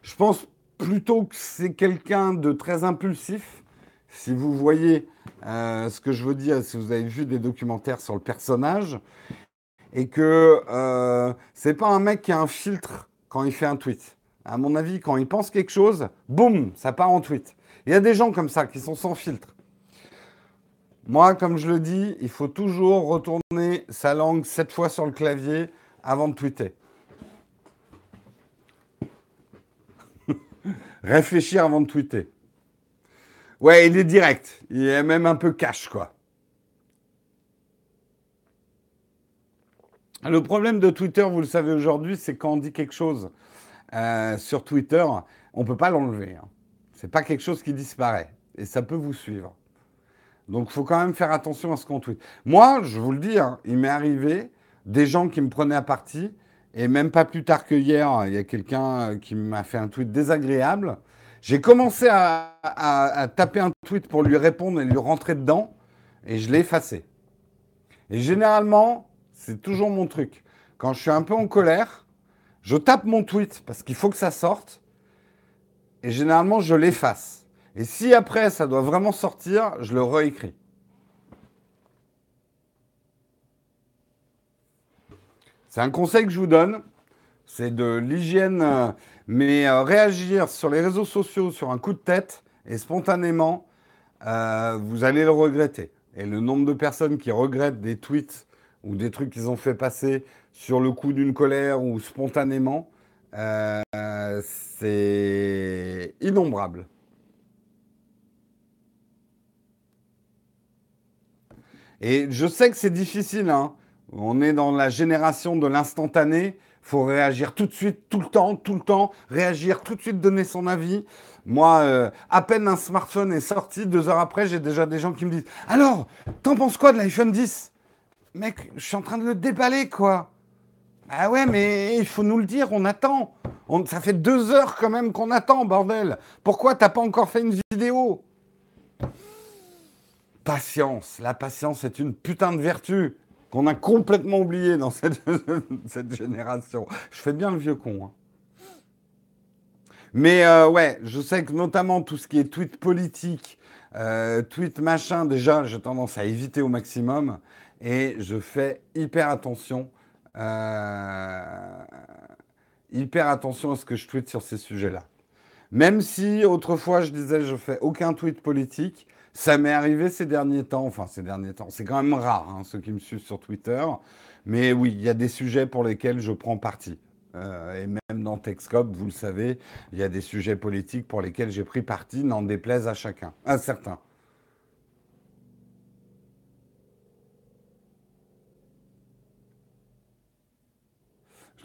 Je pense plutôt que c'est quelqu'un de très impulsif. Si vous voyez euh, ce que je veux dire, si vous avez vu des documentaires sur le personnage, et que euh, c'est pas un mec qui a un filtre quand il fait un tweet. À mon avis, quand il pense quelque chose, boum, ça part en tweet. Il y a des gens comme ça qui sont sans filtre. Moi, comme je le dis, il faut toujours retourner sa langue sept fois sur le clavier avant de tweeter. Réfléchir avant de tweeter. Ouais, il est direct. Il est même un peu cash, quoi. Le problème de Twitter, vous le savez aujourd'hui, c'est quand on dit quelque chose euh, sur Twitter, on ne peut pas l'enlever. Hein. Ce n'est pas quelque chose qui disparaît. Et ça peut vous suivre. Donc il faut quand même faire attention à ce qu'on tweet. Moi, je vous le dis, hein, il m'est arrivé des gens qui me prenaient à partie. Et même pas plus tard que hier, il y a quelqu'un euh, qui m'a fait un tweet désagréable. J'ai commencé à taper un tweet pour lui répondre et lui rentrer dedans. Et je l'ai effacé. Et généralement, c'est toujours mon truc. Quand je suis un peu en colère, je tape mon tweet parce qu'il faut que ça sorte. Et généralement, je l'efface. Et si après, ça doit vraiment sortir, je le réécris. C'est un conseil que je vous donne. C'est de l'hygiène. euh, Mais euh, réagir sur les réseaux sociaux sur un coup de tête et spontanément, euh, vous allez le regretter. Et le nombre de personnes qui regrettent des tweets ou des trucs qu'ils ont fait passer sur le coup d'une colère ou spontanément, c'est innombrable. Et je sais que c'est difficile, hein. On est dans la génération de l'instantané. faut réagir tout de suite, tout le temps, tout le temps, réagir tout de suite, donner son avis. Moi, euh, à peine un smartphone est sorti, deux heures après, j'ai déjà des gens qui me disent Alors, t'en penses quoi de l'iPhone 10 Mec, je suis en train de le déballer, quoi. Ah ouais, mais il faut nous le dire, on attend. Ça fait deux heures quand même qu'on attend, bordel. Pourquoi t'as pas encore fait une vidéo? Patience. La patience est une putain de vertu qu'on a complètement oubliée dans cette, cette génération. Je fais bien le vieux con. hein. Mais euh, ouais, je sais que notamment tout ce qui est tweet politique, euh, tweet machin, déjà, j'ai tendance à éviter au maximum. Et je fais hyper attention. euh, hyper attention à ce que je tweete sur ces sujets-là. Même si autrefois je disais je fais aucun tweet politique, ça m'est arrivé ces derniers temps, enfin ces derniers temps, c'est quand même rare hein, ceux qui me suivent sur Twitter, mais oui, il y a des sujets pour lesquels je prends parti. Euh, et même dans Texcope, vous le savez, il y a des sujets politiques pour lesquels j'ai pris parti, n'en déplaise à chacun, à certains.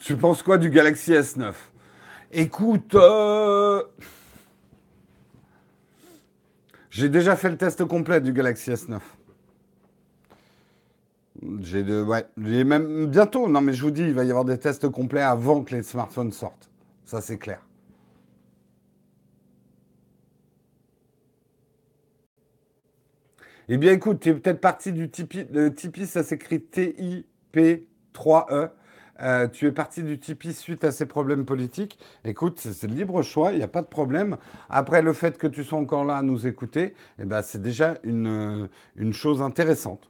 Tu penses quoi du Galaxy S9 Écoute, euh, j'ai déjà fait le test complet du Galaxy S9. J'ai de, ouais, j'ai même bientôt. Non, mais je vous dis, il va y avoir des tests complets avant que les smartphones sortent. Ça, c'est clair. Eh bien, écoute, tu es peut-être parti du Tipeee. Le Tipeee, ça s'écrit T-I-P-3-E. Euh, tu es parti du Tipeee suite à ces problèmes politiques. Écoute, c'est le libre choix, il n'y a pas de problème. Après, le fait que tu sois encore là à nous écouter, eh ben, c'est déjà une, une chose intéressante.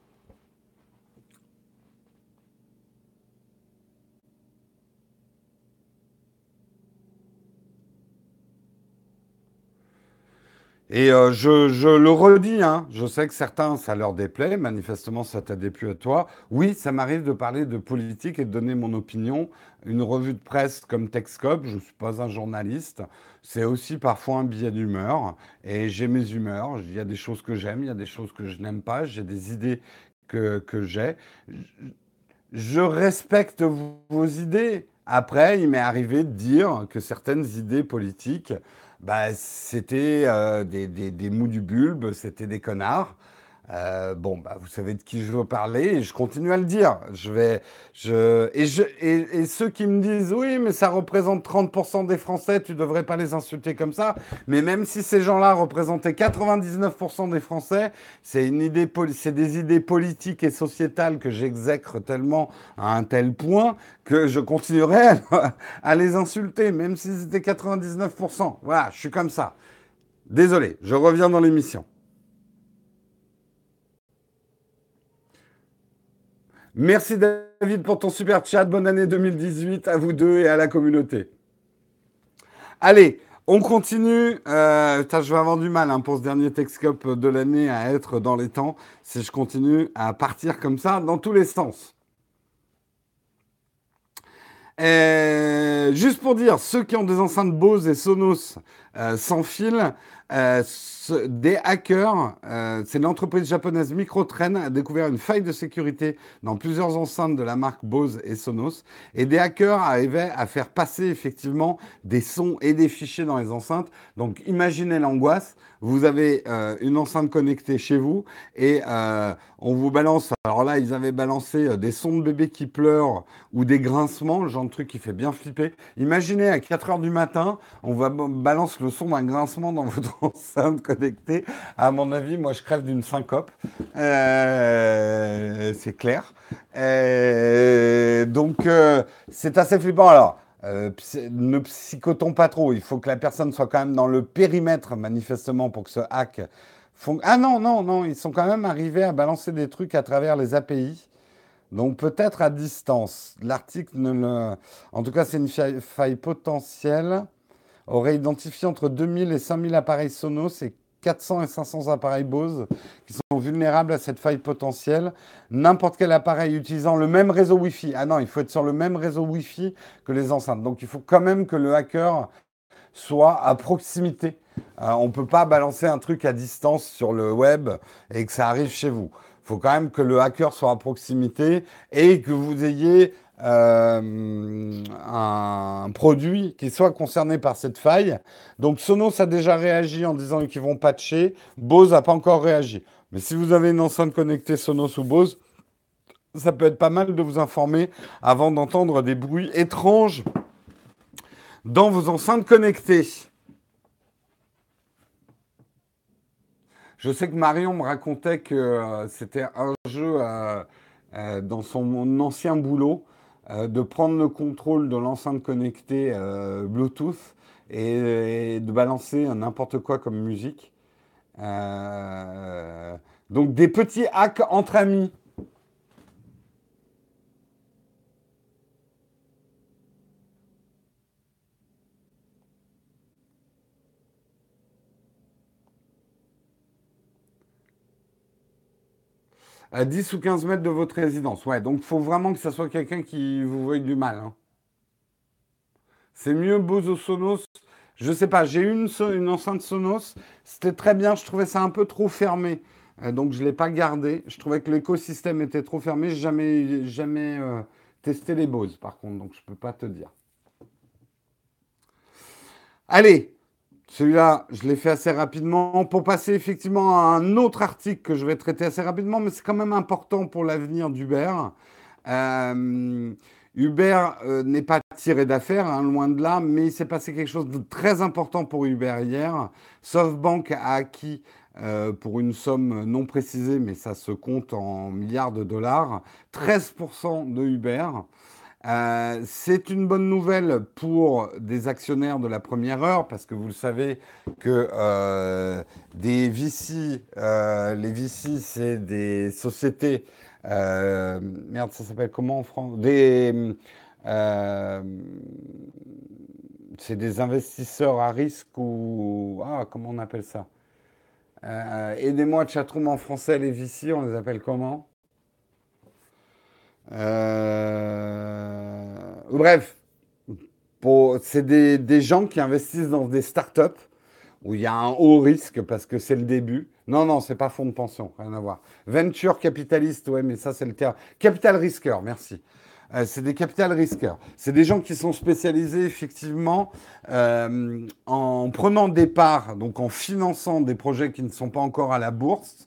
Et euh, je, le redis, hein, je sais que certains, ça leur déplaît, manifestement ça t'a déplu à toi. Oui, ça m'arrive de parler de politique et de donner mon opinion. Une revue de presse comme Texcop, je ne suis pas un journaliste, c'est aussi parfois un billet d'humeur. Et j'ai mes humeurs, il y a des choses que j'aime, il y a des choses que je n'aime pas, j'ai des idées que j'ai. Je respecte vos idées. Après, il m'est arrivé de dire que certaines idées politiques bah, c'était euh, des, des, des mous du bulbe, c'était des connards. Euh, bon, bah, vous savez de qui je veux parler et je continue à le dire. Je vais, je, et, je, et, ceux qui me disent oui, mais ça représente 30% des Français, tu devrais pas les insulter comme ça. Mais même si ces gens-là représentaient 99% des Français, c'est une idée, des idées politiques et sociétales que j'exècre tellement à un tel point que je continuerai à, à les insulter, même si c'était 99%. Voilà, je suis comme ça. Désolé, je reviens dans l'émission. Merci David pour ton super chat. Bonne année 2018 à vous deux et à la communauté. Allez, on continue. Euh, je vais avoir du mal hein, pour ce dernier Texcop de l'année à être dans les temps si je continue à partir comme ça dans tous les sens. juste pour dire, ceux qui ont des enceintes Bose et Sonos euh, sans fil, euh, des hackers, euh, c'est l'entreprise japonaise Microtrend a découvert une faille de sécurité dans plusieurs enceintes de la marque Bose et Sonos. Et des hackers arrivaient à faire passer effectivement des sons et des fichiers dans les enceintes. Donc imaginez l'angoisse. Vous avez euh, une enceinte connectée chez vous et euh, on vous balance. Alors là, ils avaient balancé euh, des sons de bébé qui pleurent ou des grincements, le genre de truc qui fait bien flipper. Imaginez à 4 heures du matin, on va balance le son d'un grincement dans votre enceinte connectée. À mon avis, moi, je crève d'une syncope. c'est clair. donc, c'est assez flippant. Alors, euh, ne psychotons pas trop. Il faut que la personne soit quand même dans le périmètre, manifestement, pour que ce hack. Ah non, non, non, ils sont quand même arrivés à balancer des trucs à travers les API. Donc peut-être à distance. L'article ne le. En tout cas, c'est une faille potentielle. Aurait identifié entre 2000 et 5000 appareils Sonos et 400 et 500 appareils Bose qui sont vulnérables à cette faille potentielle. N'importe quel appareil utilisant le même réseau Wi-Fi. Ah non, il faut être sur le même réseau Wi-Fi que les enceintes. Donc il faut quand même que le hacker soit à proximité. Euh, on ne peut pas balancer un truc à distance sur le web et que ça arrive chez vous. Il faut quand même que le hacker soit à proximité et que vous ayez euh, un produit qui soit concerné par cette faille. Donc Sonos a déjà réagi en disant qu'ils vont patcher. Bose n'a pas encore réagi. Mais si vous avez une enceinte connectée Sonos ou Bose, ça peut être pas mal de vous informer avant d'entendre des bruits étranges dans vos enceintes connectées. Je sais que Marion me racontait que euh, c'était un jeu euh, dans son ancien boulot de prendre le contrôle de l'enceinte connectée euh, Bluetooth et, de balancer n'importe quoi comme musique. Euh, donc des petits hacks entre amis. À 10 ou 15 mètres de votre résidence. Ouais, donc il faut vraiment que ce soit quelqu'un qui vous veuille du mal. Hein. C'est mieux Bozo Sonos. Je sais pas, j'ai une, une enceinte Sonos. C'était très bien, je trouvais ça un peu trop fermé. Euh, donc je ne l'ai pas gardé. Je trouvais que l'écosystème était trop fermé. Je n'ai jamais, jamais euh, testé les Bose par contre, donc je ne peux pas te dire. Allez, celui-là, je l'ai fait assez rapidement pour passer effectivement à un autre article que je vais traiter assez rapidement, mais c'est quand même important pour l'avenir d'Uber. Euh, Uber euh, n'est pas tiré d'affaires, hein, loin de là, mais il s'est passé quelque chose de très important pour Uber hier. SoftBank a acquis euh, pour une somme non précisée, mais ça se compte en milliards de dollars, 13% de Uber. Euh, c'est une bonne nouvelle pour des actionnaires de la première heure, parce que vous le savez que euh, des VC, euh, les VC, c'est des sociétés, merde, ça s'appelle comment en France? Des, c'est des investisseurs à risque ou ah, comment on appelle ça? Aidez-moi, chatroom en français, les VC, on les appelle comment? Euh, Bref, pour- c'est des, des gens qui investissent dans des startups où il y a un haut risque parce que c'est le début. Non, non, c'est pas fonds de pension, rien à voir. Venture capitaliste, ouais, mais ça c'est le terme. Capital risqueur, merci. Euh, c'est des capital risqueurs. C'est des gens qui sont spécialisés effectivement euh, en prenant des parts, donc en finançant des projets qui ne sont pas encore à la bourse,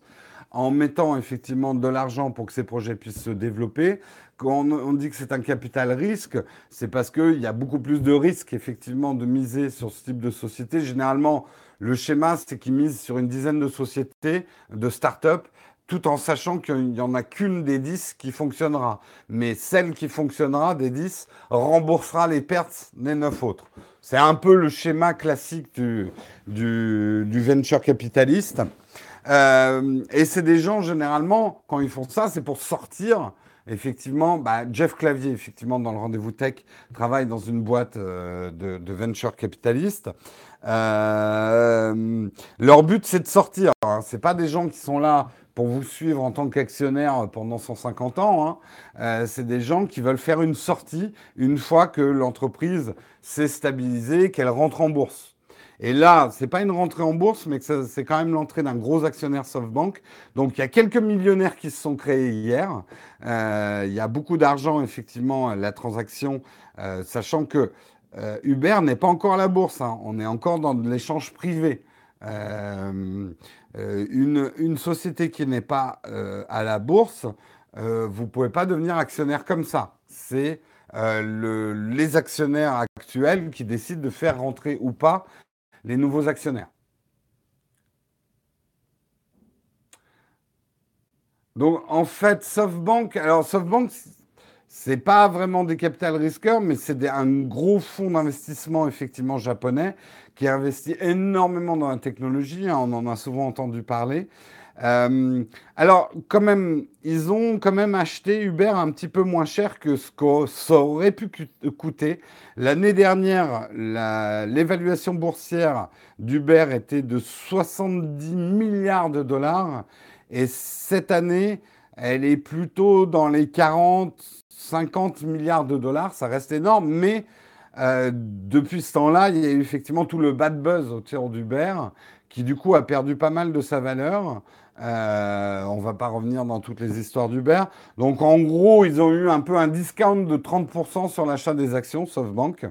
en mettant effectivement de l'argent pour que ces projets puissent se développer. Quand on, dit que c'est un capital risque, c'est parce qu'il y a beaucoup plus de risques effectivement de miser sur ce type de société. Généralement, le schéma, c'est qu'ils misent sur une dizaine de sociétés, de start-up, tout en sachant qu'il n'y en a qu'une des 10 qui fonctionnera. Mais celle qui fonctionnera des 10 remboursera les pertes des 9 autres. C'est un peu le schéma classique du, du, du venture capitaliste. Euh, et c'est des gens, généralement, quand ils font ça, c'est pour sortir. Effectivement, bah, Jeff Clavier, effectivement, dans le rendez-vous tech, travaille dans une boîte euh, de, de venture capitaliste. Euh, leur but, c'est de sortir. Hein. C'est pas des gens qui sont là pour vous suivre en tant qu'actionnaire pendant 150 ans. Hein. Euh, c'est des gens qui veulent faire une sortie une fois que l'entreprise s'est stabilisée, qu'elle rentre en bourse. Et là, c'est pas une rentrée en bourse, mais c'est quand même l'entrée d'un gros actionnaire SoftBank. Donc il y a quelques millionnaires qui se sont créés hier. Euh, il y a beaucoup d'argent, effectivement, la transaction, euh, sachant que euh, Uber n'est pas encore à la bourse. hein. On est encore dans de l'échange privé. Une, société qui n'est pas à la bourse, vous ne pouvez pas devenir actionnaire comme ça. C'est le- les actionnaires actuels qui décident de faire rentrer ou pas les nouveaux actionnaires. Donc en fait, SoftBank, alors SoftBank, c'est pas vraiment des capital risqueurs, mais c'est un gros fonds d'investissement effectivement japonais qui investit énormément dans la technologie. hein, on en a souvent entendu parler. Euh, alors quand même, ils ont quand même acheté Uber un petit peu moins cher que ce que ça aurait pu coûter. L'année dernière, l'évaluation boursière d'Uber était de 70 milliards de dollars. Et cette année, elle est plutôt dans les 40, 50 milliards de dollars. Ça reste énorme, mais euh, depuis ce temps-là, il y a eu effectivement tout le bad buzz autour d'Uber, qui du coup a perdu pas mal de sa valeur. Euh, on va pas revenir dans toutes les histoires d'Uber. Donc en gros, ils ont eu un peu un discount de 30% sur l'achat des actions, SoftBank.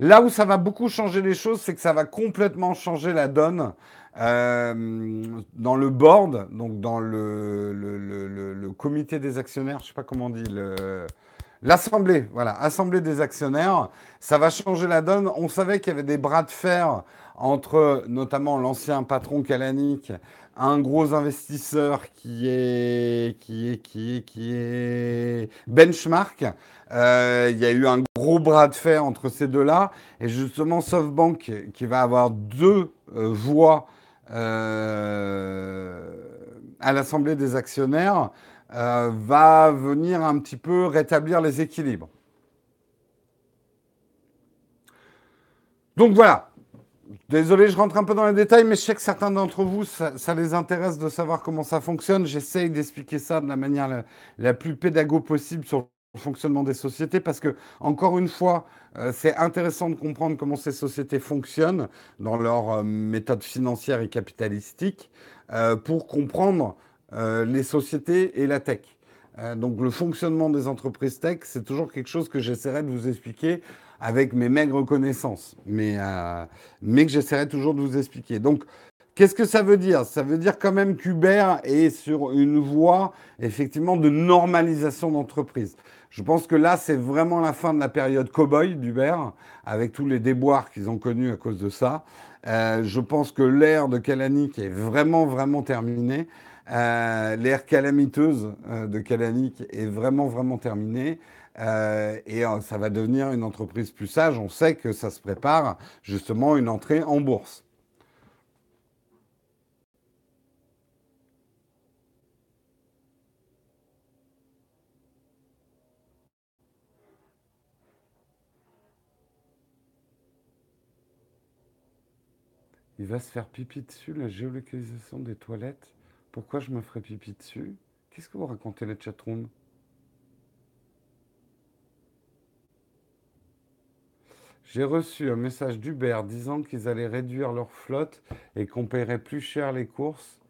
Là où ça va beaucoup changer les choses, c'est que ça va complètement changer la donne euh, dans le board, donc dans le, comité des actionnaires, je sais pas comment on dit, l'assemblée, voilà, assemblée des actionnaires, ça va changer la donne. On savait qu'il y avait des bras de fer entre notamment l'ancien patron Kalanick, un gros investisseur qui est qui est qui est Benchmark. Euh, il y a eu un gros bras de fer entre ces deux-là, et justement SoftBank qui va avoir deux euh, voix euh, à l'Assemblée des actionnaires va venir un petit peu rétablir les équilibres. Donc voilà. Désolé, je rentre un peu dans les détails, mais je sais que certains d'entre vous, ça, les intéresse de savoir comment ça fonctionne. J'essaye d'expliquer ça de la manière la, plus pédago possible sur le fonctionnement des sociétés, parce que, encore une fois, euh, c'est intéressant de comprendre comment ces sociétés fonctionnent dans leur euh, méthode financière et capitalistique euh, pour comprendre euh, les sociétés et la tech. Donc le fonctionnement des entreprises tech, c'est toujours quelque chose que j'essaierai de vous expliquer avec mes maigres connaissances, mais, euh, mais que j'essaierai toujours de vous expliquer. Donc, qu'est-ce que ça veut dire? Ça veut dire quand même qu'Uber est sur une voie, effectivement, de normalisation d'entreprise. Je pense que là, c'est vraiment la fin de la période cow-boy d'Uber, avec tous les déboires qu'ils ont connus à cause de ça. Euh, je pense que l'ère de Kalanick est vraiment, vraiment terminée. Euh, l'ère calamiteuse de Kalanick est vraiment, vraiment terminée. Euh, et euh, ça va devenir une entreprise plus sage. On sait que ça se prépare justement une entrée en bourse. Il va se faire pipi dessus, la géolocalisation des toilettes. Pourquoi je me ferais pipi dessus? Qu'est-ce que vous racontez, la chatroom J'ai reçu un message d'Uber disant qu'ils allaient réduire leur flotte et qu'on paierait plus cher les courses.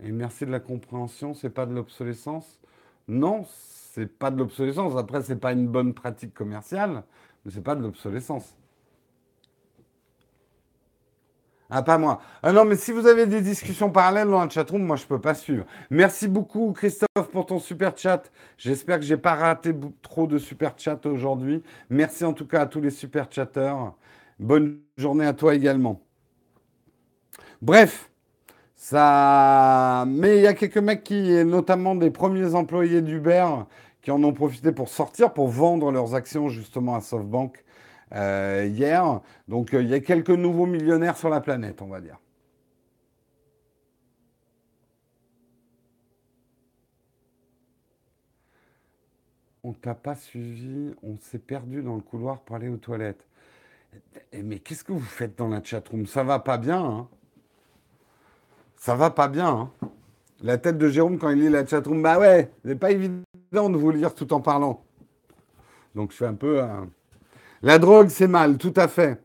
Et merci de la compréhension, c'est pas de l'obsolescence? Non, c'est pas de l'obsolescence. Après, c'est pas une bonne pratique commerciale, mais c'est pas de l'obsolescence. Ah, pas moi. Ah non, mais si vous avez des discussions parallèles dans la chatroom, moi, je ne peux pas suivre. Merci beaucoup, Christophe, pour ton super chat. J'espère que je n'ai pas raté trop de super chat aujourd'hui. Merci en tout cas à tous les super chatteurs. Bonne journée à toi également. Bref, ça. Mais il y a quelques mecs qui, notamment des premiers employés d'Uber, qui en ont profité pour sortir, pour vendre leurs actions justement à SoftBank euh, hier. Donc euh, il y a quelques nouveaux millionnaires sur la planète, on va dire. On t'a pas suivi, on s'est perdu dans le couloir pour aller aux toilettes. Eh, mais qu'est-ce que vous faites dans la chatroom? Ça va pas bien, hein? Ça va pas bien, hein? La tête de Jérôme quand il lit la chatroom, bah ouais, c'est pas évident de vous lire tout en parlant. Donc je fais un peu... La drogue, c'est mal, tout à fait.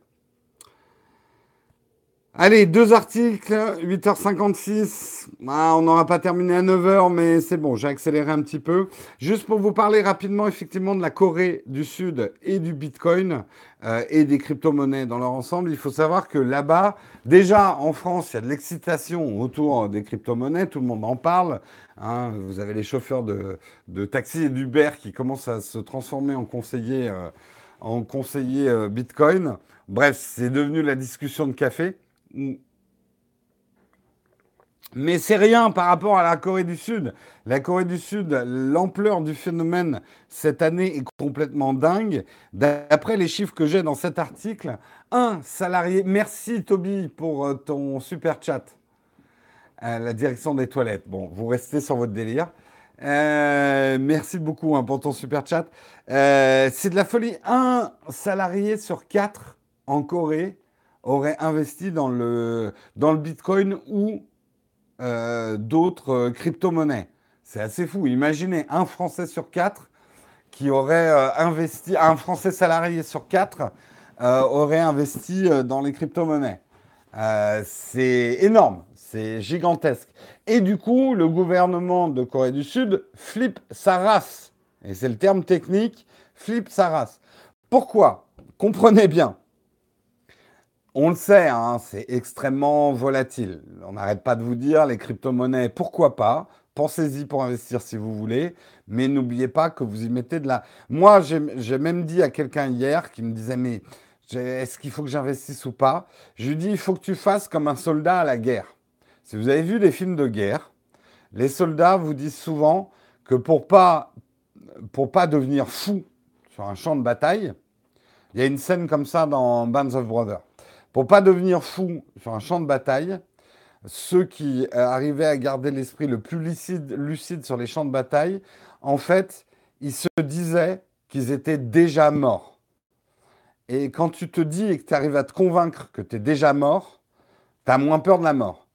Allez, deux articles, 8h56. Ah, on n'aura pas terminé à 9h, mais c'est bon, j'ai accéléré un petit peu. Juste pour vous parler rapidement, effectivement, de la Corée du Sud et du Bitcoin euh, et des crypto-monnaies dans leur ensemble. Il faut savoir que là-bas, déjà en France, il y a de l'excitation autour des crypto-monnaies, tout le monde en parle. Hein. vous avez les chauffeurs de, taxi et d'Uber qui commencent à se transformer en conseillers. Euh, en conseiller euh, Bitcoin. Bref, c'est devenu la discussion de café. Mais c'est rien par rapport à la Corée du Sud. La Corée du Sud, l'ampleur du phénomène cette année est complètement dingue. D'après les chiffres que j'ai dans cet article, un salarié, merci Toby pour euh, ton super chat, à la direction des toilettes. Bon, vous restez sur votre délire. Euh, merci beaucoup hein, pour ton super chat. Euh, c'est de la folie. Un salarié sur quatre en Corée aurait investi dans le, dans le Bitcoin ou euh, d'autres crypto-monnaies. C'est assez fou. Imaginez un Français sur quatre qui aurait investi, un Français salarié sur quatre aurait investi dans les crypto-monnaies. c'est énorme. C'est gigantesque. Et du coup, le gouvernement de Corée du Sud flippe sa race. Et c'est le terme technique, flippe sa race. Pourquoi? Comprenez bien. On le sait, hein, c'est extrêmement volatile. On n'arrête pas de vous dire, les crypto-monnaies, pourquoi pas? Pensez-y pour investir si vous voulez, mais n'oubliez pas que vous y mettez de la... Moi, j'ai même dit à quelqu'un hier qui me disait, mais est-ce qu'il faut que j'investisse ou pas? Je lui dis, il faut que tu fasses comme un soldat à la guerre. Si vous avez vu les films de guerre, les soldats vous disent souvent que pour pas pas devenir fou sur un champ de bataille, il y a une scène comme ça dans Bands of Brothers. Pour pas devenir fou sur un champ de bataille, ceux qui euh, arrivaient à garder l'esprit le plus lucide, lucide sur les champs de bataille, en fait, ils se disaient qu'ils étaient déjà morts. Et quand tu te dis et que tu arrives à te convaincre que tu es déjà mort, tu as moins peur de la mort.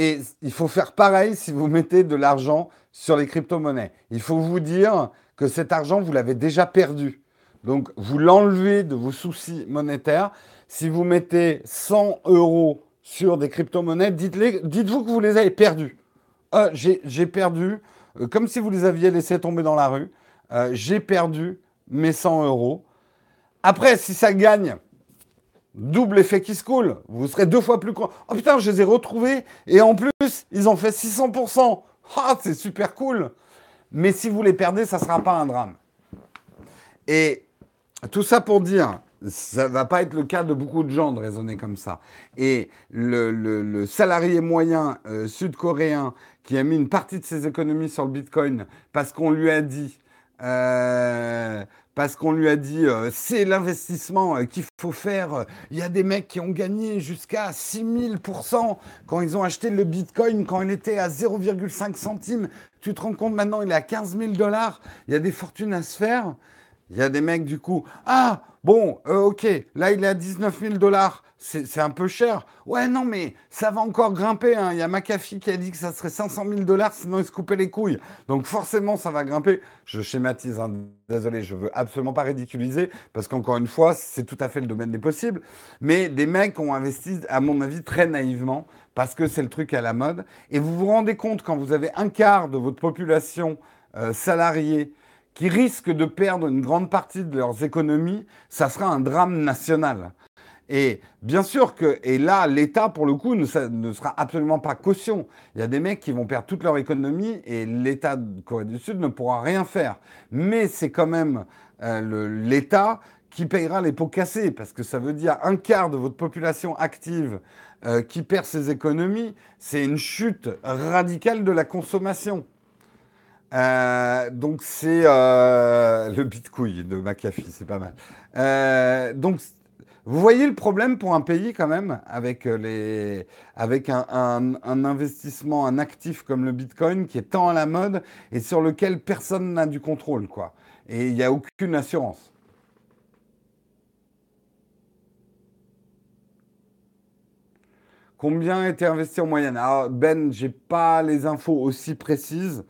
Et il faut faire pareil si vous mettez de l'argent sur les crypto-monnaies. Il faut vous dire que cet argent, vous l'avez déjà perdu. Donc, vous l'enlevez de vos soucis monétaires. Si vous mettez 100 euros sur des crypto-monnaies, dites-vous que vous les avez perdus. Euh, j'ai perdu, euh, comme si vous les aviez laissés tomber dans la rue. Euh, j'ai perdu mes 100 euros. Après, si ça gagne, Double effet qui se coule. Vous serez deux fois plus con. Oh putain, je les ai retrouvés. Et en plus, ils ont fait 600%. Ah, c'est super cool. Mais si vous les perdez, ça ne sera pas un drame. Et tout ça pour dire, ça ne va pas être le cas de beaucoup de gens de raisonner comme ça. Et le, salarié moyen euh, sud-coréen qui a mis une partie de ses économies sur le Bitcoin parce qu'on lui a dit, euh, parce qu'on lui a dit euh, c'est l'investissement euh, qu'il faut faire. Il y a des mecs qui ont gagné jusqu'à 6000% quand ils ont acheté le Bitcoin quand il était à 0,5 centimes. Tu te rends compte maintenant, il est à 15 000 dollars. Il y a des fortunes à se faire. Il y a des mecs, du coup, ah, bon, euh, ok, là, il est à 19 000 dollars c'est un peu cher. Ouais, non, mais ça va encore grimper. Hein. Il y a McAfee qui a dit que ça serait 500 000 dollars, sinon il se coupait les couilles. Donc forcément, ça va grimper. Je schématise, hein. désolé, je veux absolument pas ridiculiser, parce qu'encore une fois, c'est tout à fait le domaine des possibles. Mais des mecs ont investi, à mon avis, très naïvement, parce que c'est le truc à la mode. Et vous vous rendez compte, quand vous avez un quart de votre population euh, salariée qui risque de perdre une grande partie de leurs économies, ça sera un drame national. Et bien sûr que, et là, l'État, pour le coup, ne, sera absolument pas caution. Il y a des mecs qui vont perdre toute leur économie et l'État de Corée du Sud ne pourra rien faire. Mais c'est quand même euh, l'État qui payera les pots cassés, parce que ça veut dire un quart de votre population active euh, qui perd ses économies, c'est une chute radicale de la consommation. Euh, donc c'est le bitcoin de McAfee, c'est pas mal. donc vous voyez le problème pour un pays quand même, avec, euh, les, avec un, investissement, un actif comme le Bitcoin qui est tant à la mode et sur lequel personne n'a du contrôle, quoi. Et il n'y a aucune assurance. Combien a été investi en moyenne? Alors, Ben, j'ai pas les infos aussi précises,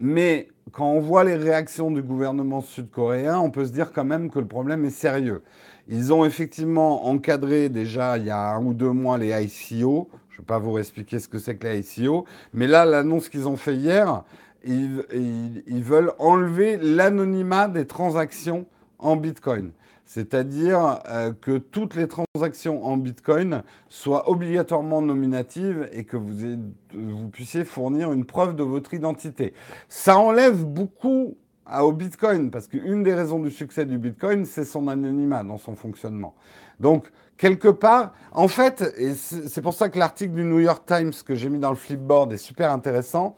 mais quand on voit les réactions du gouvernement sud-coréen, on peut se dire quand même que le problème est sérieux. Ils ont effectivement encadré déjà il y a un ou deux mois les ICO. Je ne vais pas vous expliquer ce que c'est que les ICO. Mais là, l'annonce qu'ils ont fait hier, ils, veulent enlever l'anonymat des transactions en Bitcoin. C'est-à-dire euh, que toutes les transactions en Bitcoin soient obligatoirement nominatives et que vous, vous puissiez fournir une preuve de votre identité. Ça enlève beaucoup au Bitcoin, parce qu'une des raisons du succès du Bitcoin, c'est son anonymat dans son fonctionnement. Donc, quelque part, en fait, et c'est pour ça que l'article du New York Times que j'ai mis dans le flipboard est super intéressant,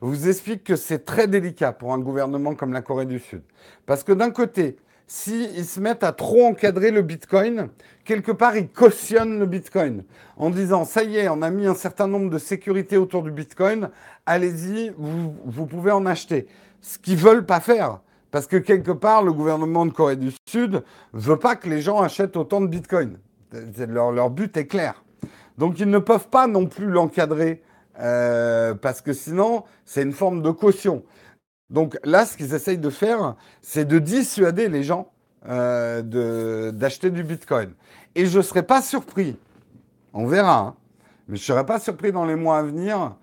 vous explique que c'est très délicat pour un gouvernement comme la Corée du Sud. Parce que d'un côté, s'ils se mettent à trop encadrer le Bitcoin, quelque part, ils cautionnent le Bitcoin en disant, ça y est, on a mis un certain nombre de sécurités autour du Bitcoin, allez-y, vous pouvez en acheter ce qu'ils veulent pas faire. Parce que quelque part, le gouvernement de Corée du Sud veut pas que les gens achètent autant de Bitcoin. Leur, but est clair. Donc ils ne peuvent pas non plus l'encadrer euh, parce que sinon, c'est une forme de caution. Donc là, ce qu'ils essayent de faire, c'est de dissuader les gens euh, d'acheter du Bitcoin. Et je ne serais pas surpris, on verra, hein, mais je ne serais pas surpris dans les mois à venir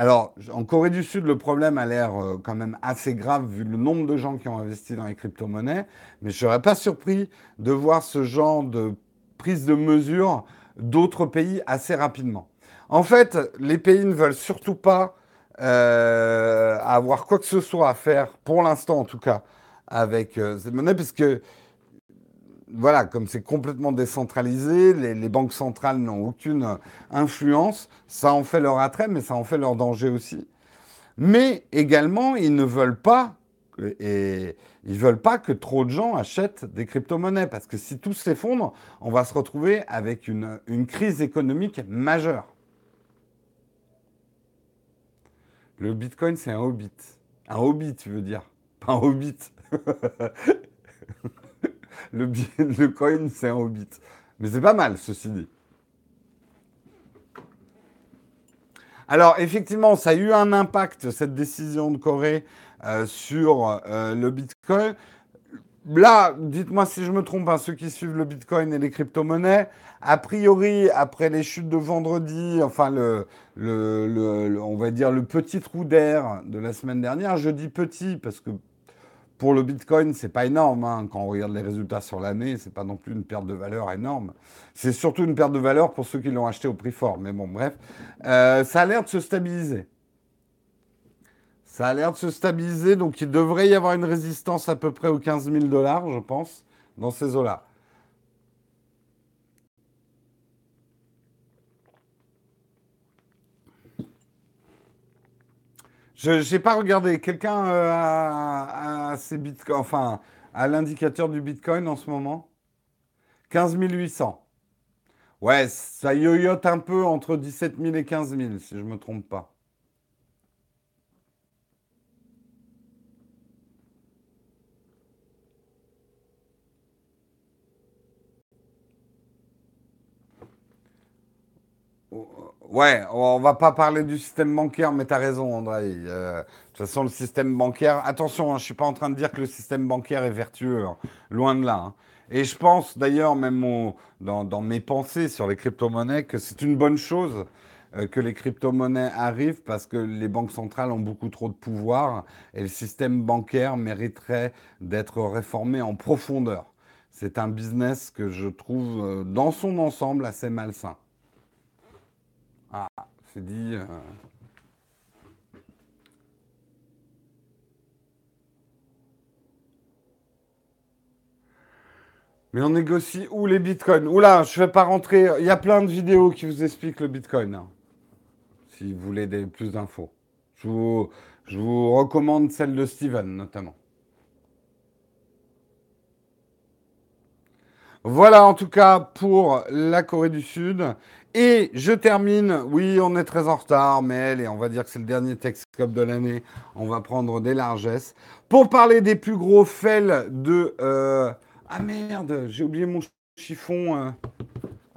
alors, en Corée du Sud, le problème a l'air euh, quand même assez grave vu le nombre de gens qui ont investi dans les crypto-monnaies, mais je ne serais pas surpris de voir ce genre de prise de mesure d'autres pays assez rapidement. En fait, les pays ne veulent surtout pas euh, avoir quoi que ce soit à faire, pour l'instant en tout cas, avec euh, cette monnaie, parce que voilà, comme c'est complètement décentralisé, les, banques centrales n'ont aucune influence, ça en fait leur attrait, mais ça en fait leur danger aussi. Mais également, ils ne veulent pas, que trop de gens achètent des crypto-monnaies, parce que si tout s'effondre, on va se retrouver avec une, une crise économique majeure. Le Bitcoin, c'est un hobbit. Un hobbit, tu veux dire, pas un hobbit. le, coin, c'est un hobbit. Mais c'est pas mal, ceci dit. Alors, effectivement, ça a eu un impact, cette décision de Corée, euh, sur euh, le Bitcoin. Là, dites-moi si je me trompe, hein, ceux qui suivent le Bitcoin et les crypto-monnaies, a priori, après les chutes de vendredi, enfin, le, on va dire le petit trou d'air de la semaine dernière, je dis petit parce que pour le Bitcoin, c'est pas énorme. Hein. Quand on regarde les résultats sur l'année, c'est pas non plus une perte de valeur énorme. C'est surtout une perte de valeur pour ceux qui l'ont acheté au prix fort. Mais bon, bref, euh, ça a l'air de se stabiliser. Ça a l'air de se stabiliser, donc il devrait y avoir une résistance à peu près aux 15 000 dollars, je pense, dans ces eaux-là. Je n'ai pas regardé. Quelqu'un euh, a, ses bitcoins, enfin, a l'indicateur du bitcoin en ce moment? 15 800. Ouais, ça yoyote un peu entre 17 000 et 15 000, si je ne me trompe pas. Ouais, on va pas parler du système bancaire, mais tu as raison, André. Euh, de toute façon, le système bancaire, attention, hein, je suis pas en train de dire que le système bancaire est vertueux, hein. loin de là. Hein. Et je pense d'ailleurs, même dans, mes pensées sur les crypto-monnaies, que c'est une bonne chose euh, que les crypto-monnaies arrivent parce que les banques centrales ont beaucoup trop de pouvoir et le système bancaire mériterait d'être réformé en profondeur. C'est un business que je trouve euh, dans son ensemble assez malsain. Ah, c'est dit. Euh. Mais on négocie où les bitcoins? Oula, je ne vais pas rentrer. Il y a plein de vidéos qui vous expliquent le bitcoin. Hein, si vous voulez des, plus d'infos. Je vous, je vous recommande celle de Steven notamment. Voilà en tout cas pour la Corée du Sud. Et je termine, oui, on est très en retard, mais et on va dire que c'est le dernier Texcope de l'année. On va prendre des largesses. Pour parler des plus gros fails de... Euh, ah merde, j'ai oublié mon chiffon. Hein.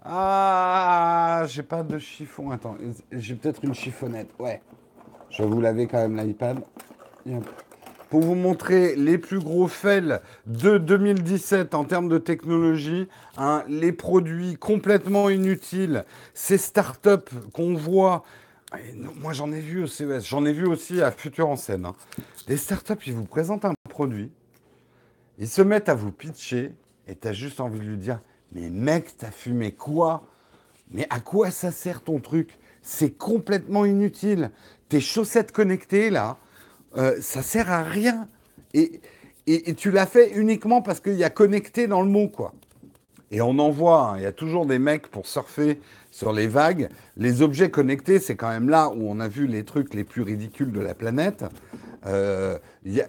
Ah, j'ai pas de chiffon. Attends, j'ai peut-être une chiffonnette. Ouais. Je vais vous laver quand même l'iPad pour vous montrer les plus gros fails de 2017 en termes de technologie, hein, les produits complètement inutiles, ces startups qu'on voit. moi, j'en ai vu au CES, j'en ai vu aussi à Futur en scène. Hein. Des startups, ils vous présentent un produit, ils se mettent à vous pitcher, et tu as juste envie de lui dire Mais mec, t'as fumé quoi? Mais à quoi ça sert ton truc? C'est complètement inutile. Tes chaussettes connectées, là, euh, ça sert à rien. Et, et, tu l'as fait uniquement parce qu'il y a connecté dans le mot, quoi. Et on en voit, hein, il y a toujours des mecs pour surfer sur les vagues. Les objets connectés, c'est quand même là où on a vu les trucs les plus ridicules de la planète. Euh,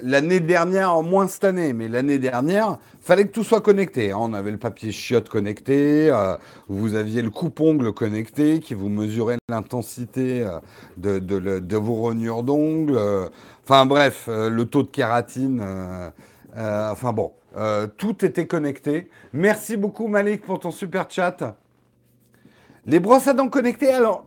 l'année dernière, en moins cette année, mais l'année dernière, fallait que tout soit connecté. Hein. On avait le papier chiotte connecté, euh, vous aviez le coupe-ongle connecté qui vous mesurait l'intensité de, de, de, vos rognures d'ongles. Enfin bref, euh, le taux de kératine. Euh, euh, enfin bon, tout était connecté. Merci beaucoup Malik pour ton super chat. Les brosses à dents connectées, alors,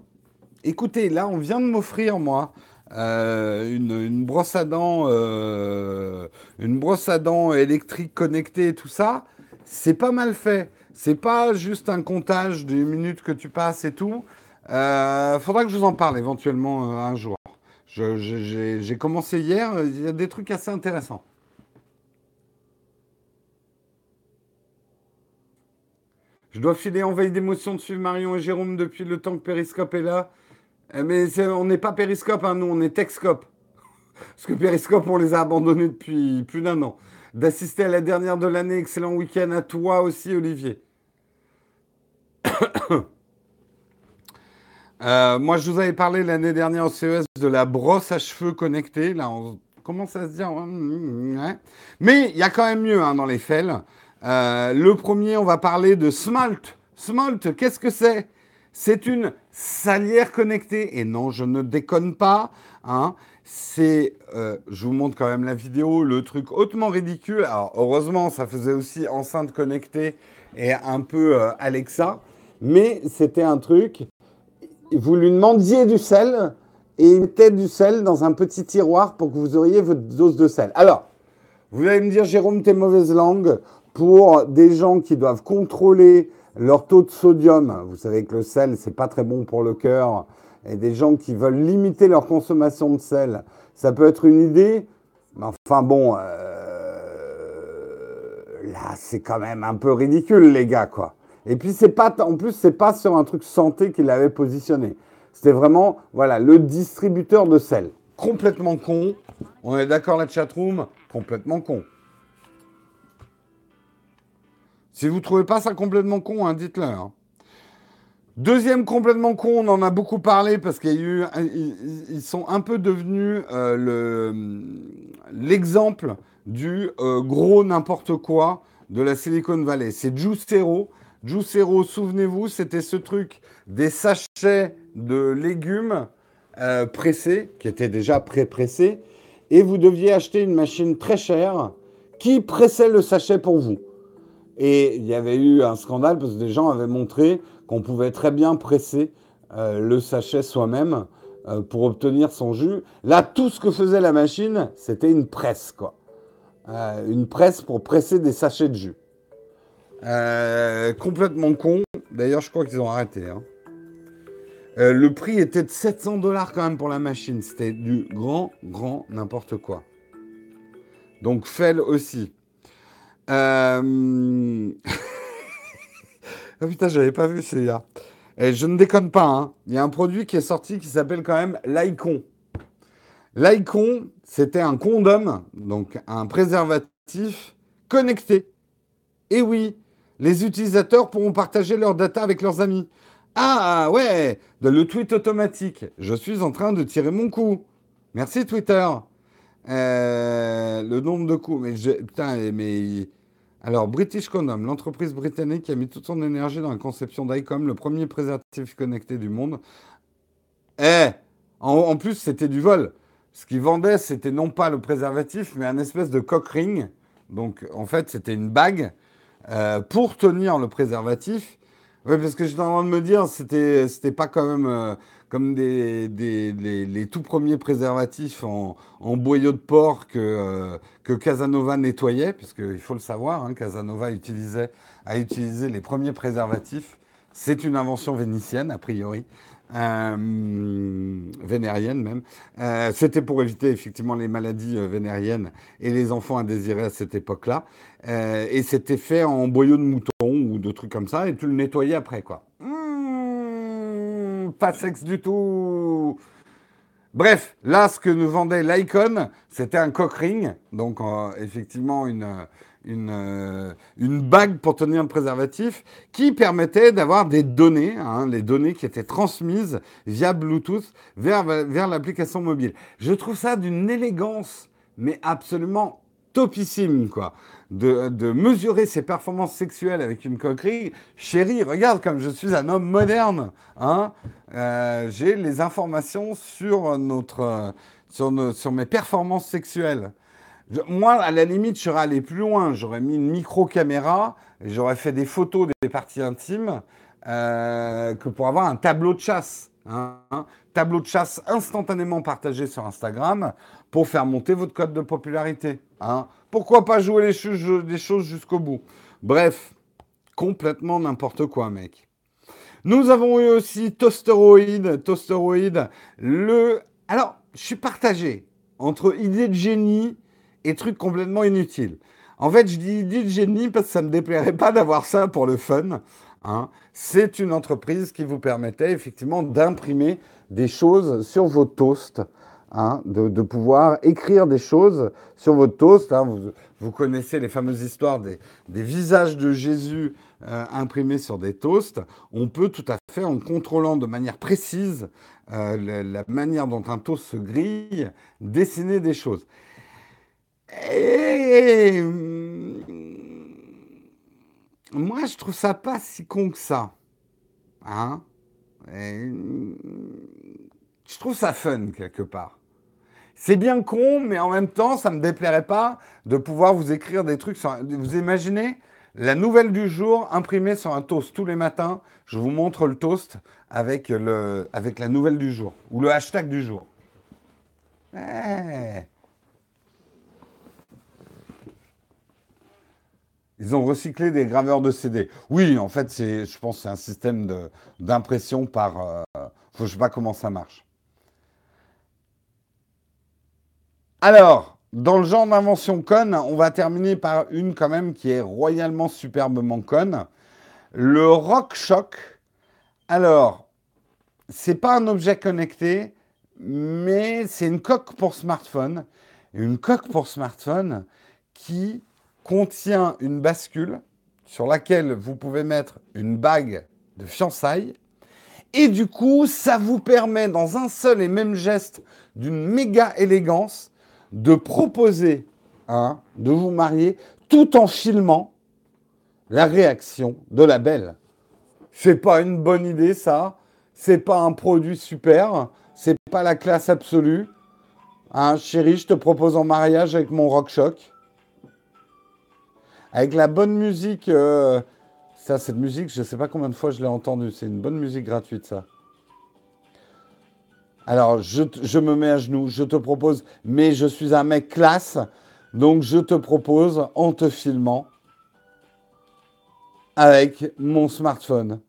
écoutez, là on vient de m'offrir moi une, brosse à dents, une brosse à dents électrique connectée et tout ça. C'est pas mal fait. C'est pas juste un comptage des minutes que tu passes et tout. faudra que je vous en parle éventuellement un jour. J'ai commencé hier, il y a des trucs assez intéressants. Je dois filer en veille d'émotion de suivre Marion et Jérôme depuis le temps que Periscope est là. Eh, mais on n'est pas Periscope, hein, nous, on est Texcope. Parce que Periscope, on les a abandonnés depuis plus d'un an. D'assister à la dernière de l'année, excellent week-end à toi aussi, Olivier. Euh, moi, je vous avais parlé l'année dernière au CES de la brosse à cheveux connectée. Là, on commence à se dire. Mais il y a quand même mieux hein, dans les faits. Euh, le premier, on va parler de Smalt. Smalt, qu'est-ce que c'est? C'est une salière connectée. Et non, je ne déconne pas. Hein. C'est, euh, je vous montre quand même la vidéo, le truc hautement ridicule. Alors, heureusement, ça faisait aussi enceinte connectée et un peu Alexa. Mais c'était un truc vous lui demandiez du sel et il mettait du sel dans un petit tiroir pour que vous auriez votre dose de sel. Alors, vous allez me dire, Jérôme, t'es mauvaise langue pour des gens qui doivent contrôler leur taux de sodium. Vous savez que le sel, c'est pas très bon pour le cœur. Et des gens qui veulent limiter leur consommation de sel, ça peut être une idée. Mais enfin bon, euh, là, c'est quand même un peu ridicule, les gars, quoi. Et puis c'est pas, en plus c'est pas sur un truc santé qu'il avait positionné. C'était vraiment, voilà, le distributeur de sel. Complètement con. On est d'accord la chatroom? Complètement con. Si vous trouvez pas ça complètement con, hein, dites-le. Hein. Deuxième complètement con, on en a beaucoup parlé parce qu'il y a eu, ils, sont un peu devenus euh, l'exemple du euh, gros n'importe quoi de la Silicon Valley. C'est Juicero Juicero, souvenez-vous, c'était ce truc des sachets de légumes euh, pressés, qui étaient déjà pré-pressés, et vous deviez acheter une machine très chère qui pressait le sachet pour vous. Et il y avait eu un scandale parce que des gens avaient montré qu'on pouvait très bien presser euh, le sachet soi-même euh, pour obtenir son jus. Là, tout ce que faisait la machine, c'était une presse, quoi. Une presse pour presser des sachets de jus. Complètement con. D'ailleurs, je crois qu'ils ont arrêté. Hein. le prix était de 700 dollars quand même pour la machine. C'était du grand, grand n'importe quoi. Donc, Fell aussi. Euh... ah putain, j'avais pas vu celui-là. Et je ne déconne pas, hein. il y a un produit qui est sorti qui s'appelle quand même l'Icon. L'Icon, c'était un condom, donc un préservatif connecté. Et oui, les utilisateurs pourront partager leurs data avec leurs amis. Ah ouais, le tweet automatique. Je suis en train de tirer mon coup. Merci Twitter. Euh, le nombre de coups. Mais je, putain, mais alors, British Condom, l'entreprise britannique qui a mis toute son énergie dans la conception d'ICOM, le premier préservatif connecté du monde. Eh en, plus, c'était du vol. Ce qu'ils vendaient, c'était non pas le préservatif, mais un espèce de cock ring. Donc, en fait, c'était une bague euh, pour tenir le préservatif. Oui, parce que j'étais en train de me dire, c'était, c'était pas quand même euh, comme des, les, tout premiers préservatifs en, boyau de porc que, euh, que Casanova nettoyait, puisqu'il faut le savoir, hein, Casanova utilisait, a utilisé les premiers préservatifs. C'est une invention vénitienne, a priori, euh, vénérienne même. Euh, c'était pour éviter effectivement les maladies vénériennes et les enfants indésirés à cette époque-là. Et c'était fait en boyau de mouton ou de trucs comme ça, et tu le nettoyais après, quoi. Mmh, pas sexe du tout. Bref, là, ce que nous vendait l'Icon, c'était un cock ring, donc euh, effectivement une, une, euh, une, bague pour tenir un préservatif, qui permettait d'avoir des données, hein, les données qui étaient transmises via Bluetooth vers, vers l'application mobile. Je trouve ça d'une élégance, mais absolument topissime, quoi de, mesurer ses performances sexuelles avec une coquerie. Chérie, regarde comme je suis un homme moderne. Hein euh, J'ai les informations sur, notre, sur, sur mes performances sexuelles. moi, à la limite, je serais allé plus loin. J'aurais mis une micro-caméra et j'aurais fait des photos des parties intimes euh, que pour avoir un tableau de chasse. Hein, tableau de chasse instantanément partagé sur Instagram pour faire monter votre code de popularité. Hein. Pourquoi pas jouer les, choses jusqu'au bout Bref, complètement n'importe quoi, mec. Nous avons eu aussi Toasteroid. Toasteroid, le. Alors, je suis partagé entre idée de génie et trucs complètement inutiles. En fait, je dis idée de génie parce que ça ne me déplairait pas d'avoir ça pour le fun. Hein. C'est une entreprise qui vous permettait effectivement d'imprimer des choses sur vos toasts Hein, de, pouvoir écrire des choses sur votre toast. Hein. Vous, connaissez les fameuses histoires des, visages de Jésus euh, imprimés sur des toasts. On peut tout à fait, en contrôlant de manière précise euh, la, manière dont un toast se grille, dessiner des choses. Et moi, je trouve ça pas si con que ça. Hein je trouve ça fun quelque part. C'est bien con, mais en même temps, ça ne me déplairait pas de pouvoir vous écrire des trucs. Vous imaginez la nouvelle du jour imprimée sur un toast tous les matins. Je vous montre le toast avec la nouvelle du jour ou le hashtag du jour. Eh. Ils ont recyclé des graveurs de CD. Oui, en fait, je pense que c'est un système d'impression par... Euh, je ne sais pas comment ça marche. Alors, dans le genre d'invention conne, on va terminer par une quand même qui est royalement superbement conne. Le RockShock. Alors, c'est pas un objet connecté, mais c'est une coque pour smartphone. Une coque pour smartphone qui contient une bascule sur laquelle vous pouvez mettre une bague de fiançailles. Et du coup, ça vous permet, dans un seul et même geste d'une méga élégance, de proposer hein, de vous marier tout en filmant la réaction de la belle. C'est pas une bonne idée, ça. C'est pas un produit super. C'est pas la classe absolue. Hein, chérie, je te propose en mariage avec mon rock shock. Avec la bonne musique. Euh, ça, cette musique, je ne sais pas combien de fois je l'ai entendue. C'est une bonne musique gratuite, ça. Alors, je, me mets à genoux, je te propose, mais je suis un mec classe, donc je te propose, en te filmant, avec mon smartphone,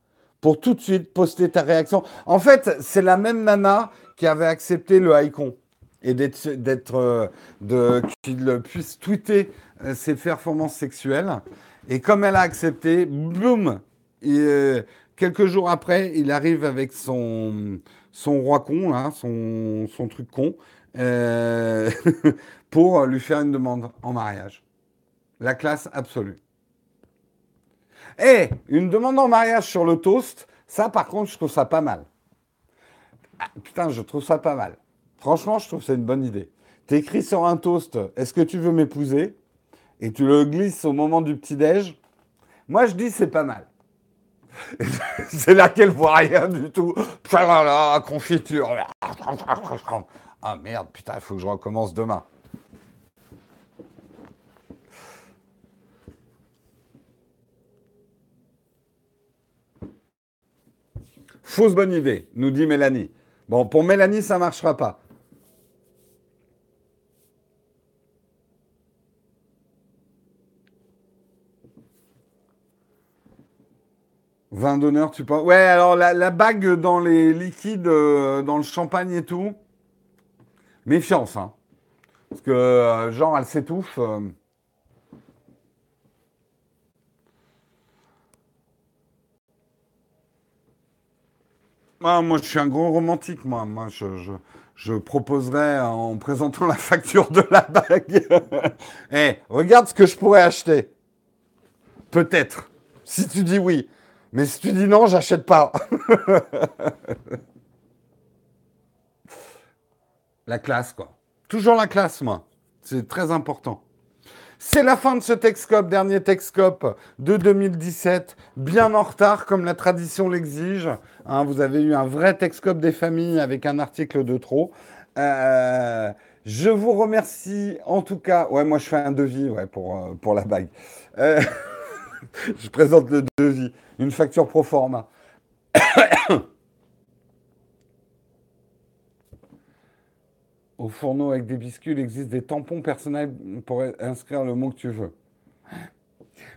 pour tout de suite poster ta réaction. En fait, c'est la même nana qui avait accepté le icon et d'être, euh, qu'il puisse tweeter euh, ses performances sexuelles. Et comme elle a accepté, boum, euh, quelques jours après, il arrive avec son, son roi con, son, truc con, euh, pour lui faire une demande en mariage. La classe absolue. Et une demande en mariage sur le toast, ça par contre, je trouve ça pas mal. Ah, putain, je trouve ça pas mal. Franchement, je trouve que c'est une bonne idée. Tu écris sur un toast, est-ce que tu veux m'épouser? Et tu le glisses au moment du petit-déj? Moi, je dis, c'est pas mal. c'est là qu'elle voit rien du tout. La confiture. Ah merde, putain, il faut que je recommence demain. Fausse bonne idée, nous dit Mélanie. Bon, pour Mélanie, ça ne marchera pas. 20 d'honneur, tu penses? Ouais, alors la, bague dans les liquides, euh, dans le champagne et tout, méfiance, hein. Parce que, euh, genre, elle s'étouffe. Euh. Ah, moi, je suis un gros romantique, moi. Moi, je, je, proposerais en présentant la facture de la bague. Eh, regarde ce que je pourrais acheter. Peut-être. Si tu dis oui. Mais si tu dis non, j'achète pas. la classe, quoi. Toujours la classe, moi. C'est très important. C'est la fin de ce Texcope, dernier Texcope de 2017, bien en retard comme la tradition l'exige. Hein, vous avez eu un vrai Texcope des familles avec un article de trop. Euh, je vous remercie en tout cas. Ouais, moi je fais un devis ouais, pour, euh, pour la bague. Euh, je présente le devis une facture pro forma. Au fourneau avec des biscuits, il existe des tampons personnels pour inscrire le mot que tu veux.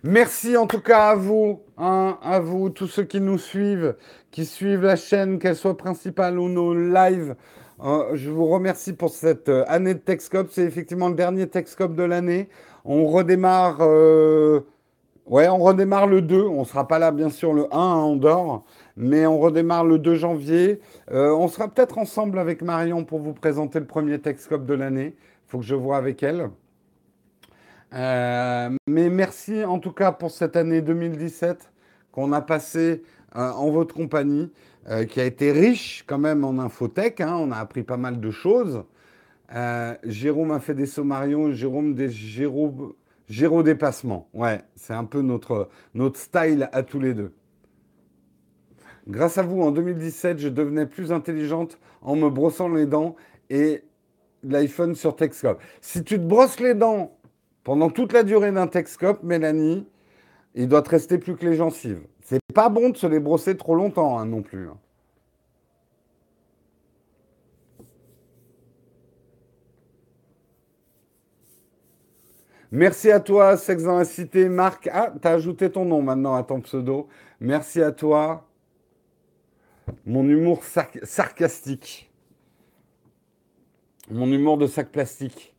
Merci en tout cas à vous, hein, à vous, tous ceux qui nous suivent, qui suivent la chaîne, qu'elle soit principale ou nos lives. Euh, je vous remercie pour cette euh, année de Texcope. C'est effectivement le dernier Texcope de l'année. On redémarre. Euh, Ouais, on redémarre le 2. On ne sera pas là, bien sûr, le 1, hein, on dort. Mais on redémarre le 2 janvier. Euh, on sera peut-être ensemble avec Marion pour vous présenter le premier Texcope de l'année. Il faut que je vois avec elle. Euh, mais merci en tout cas pour cette année 2017 qu'on a passée euh, en votre compagnie, qui a été riche quand même en infotech. Hein. on a appris pas mal de choses. Jérôme a fait des sommarions, Jérôme des Jérôme dépassement, ouais, c'est un peu notre, notre style à tous les deux. Grâce à vous, en 2017, je devenais plus intelligente en me brossant les dents et l'iPhone sur Texcope. Si tu te brosses les dents pendant toute la durée d'un Texcope, Mélanie, il doit te rester plus que les gencives. C'est pas bon de se les brosser trop longtemps hein, non plus. Merci à toi, Sex dans la Cité. Marc, ah, t'as ajouté ton nom maintenant à ton pseudo. Merci à toi. Mon humour sarcastique. Mon humour de sac plastique.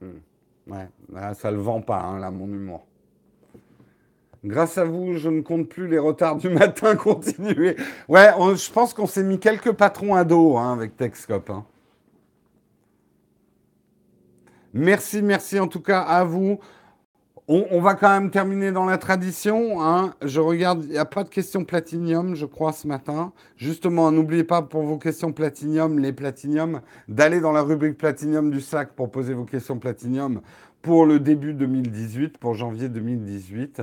Hmm. Ouais, ça le vend pas, hein, là, mon humour. Grâce à vous, je ne compte plus les retards du matin continuer. Ouais, je pense qu'on s'est mis quelques patrons à dos hein, avec Texcop. Hein. Merci, merci en tout cas à vous. On, va quand même terminer dans la tradition. Hein. Je regarde, il n'y a pas de questions platinium, je crois, ce matin. Justement, n'oubliez pas pour vos questions platinium, les platinium, d'aller dans la rubrique platinium du sac pour poser vos questions platinium pour le début 2018, pour janvier 2018.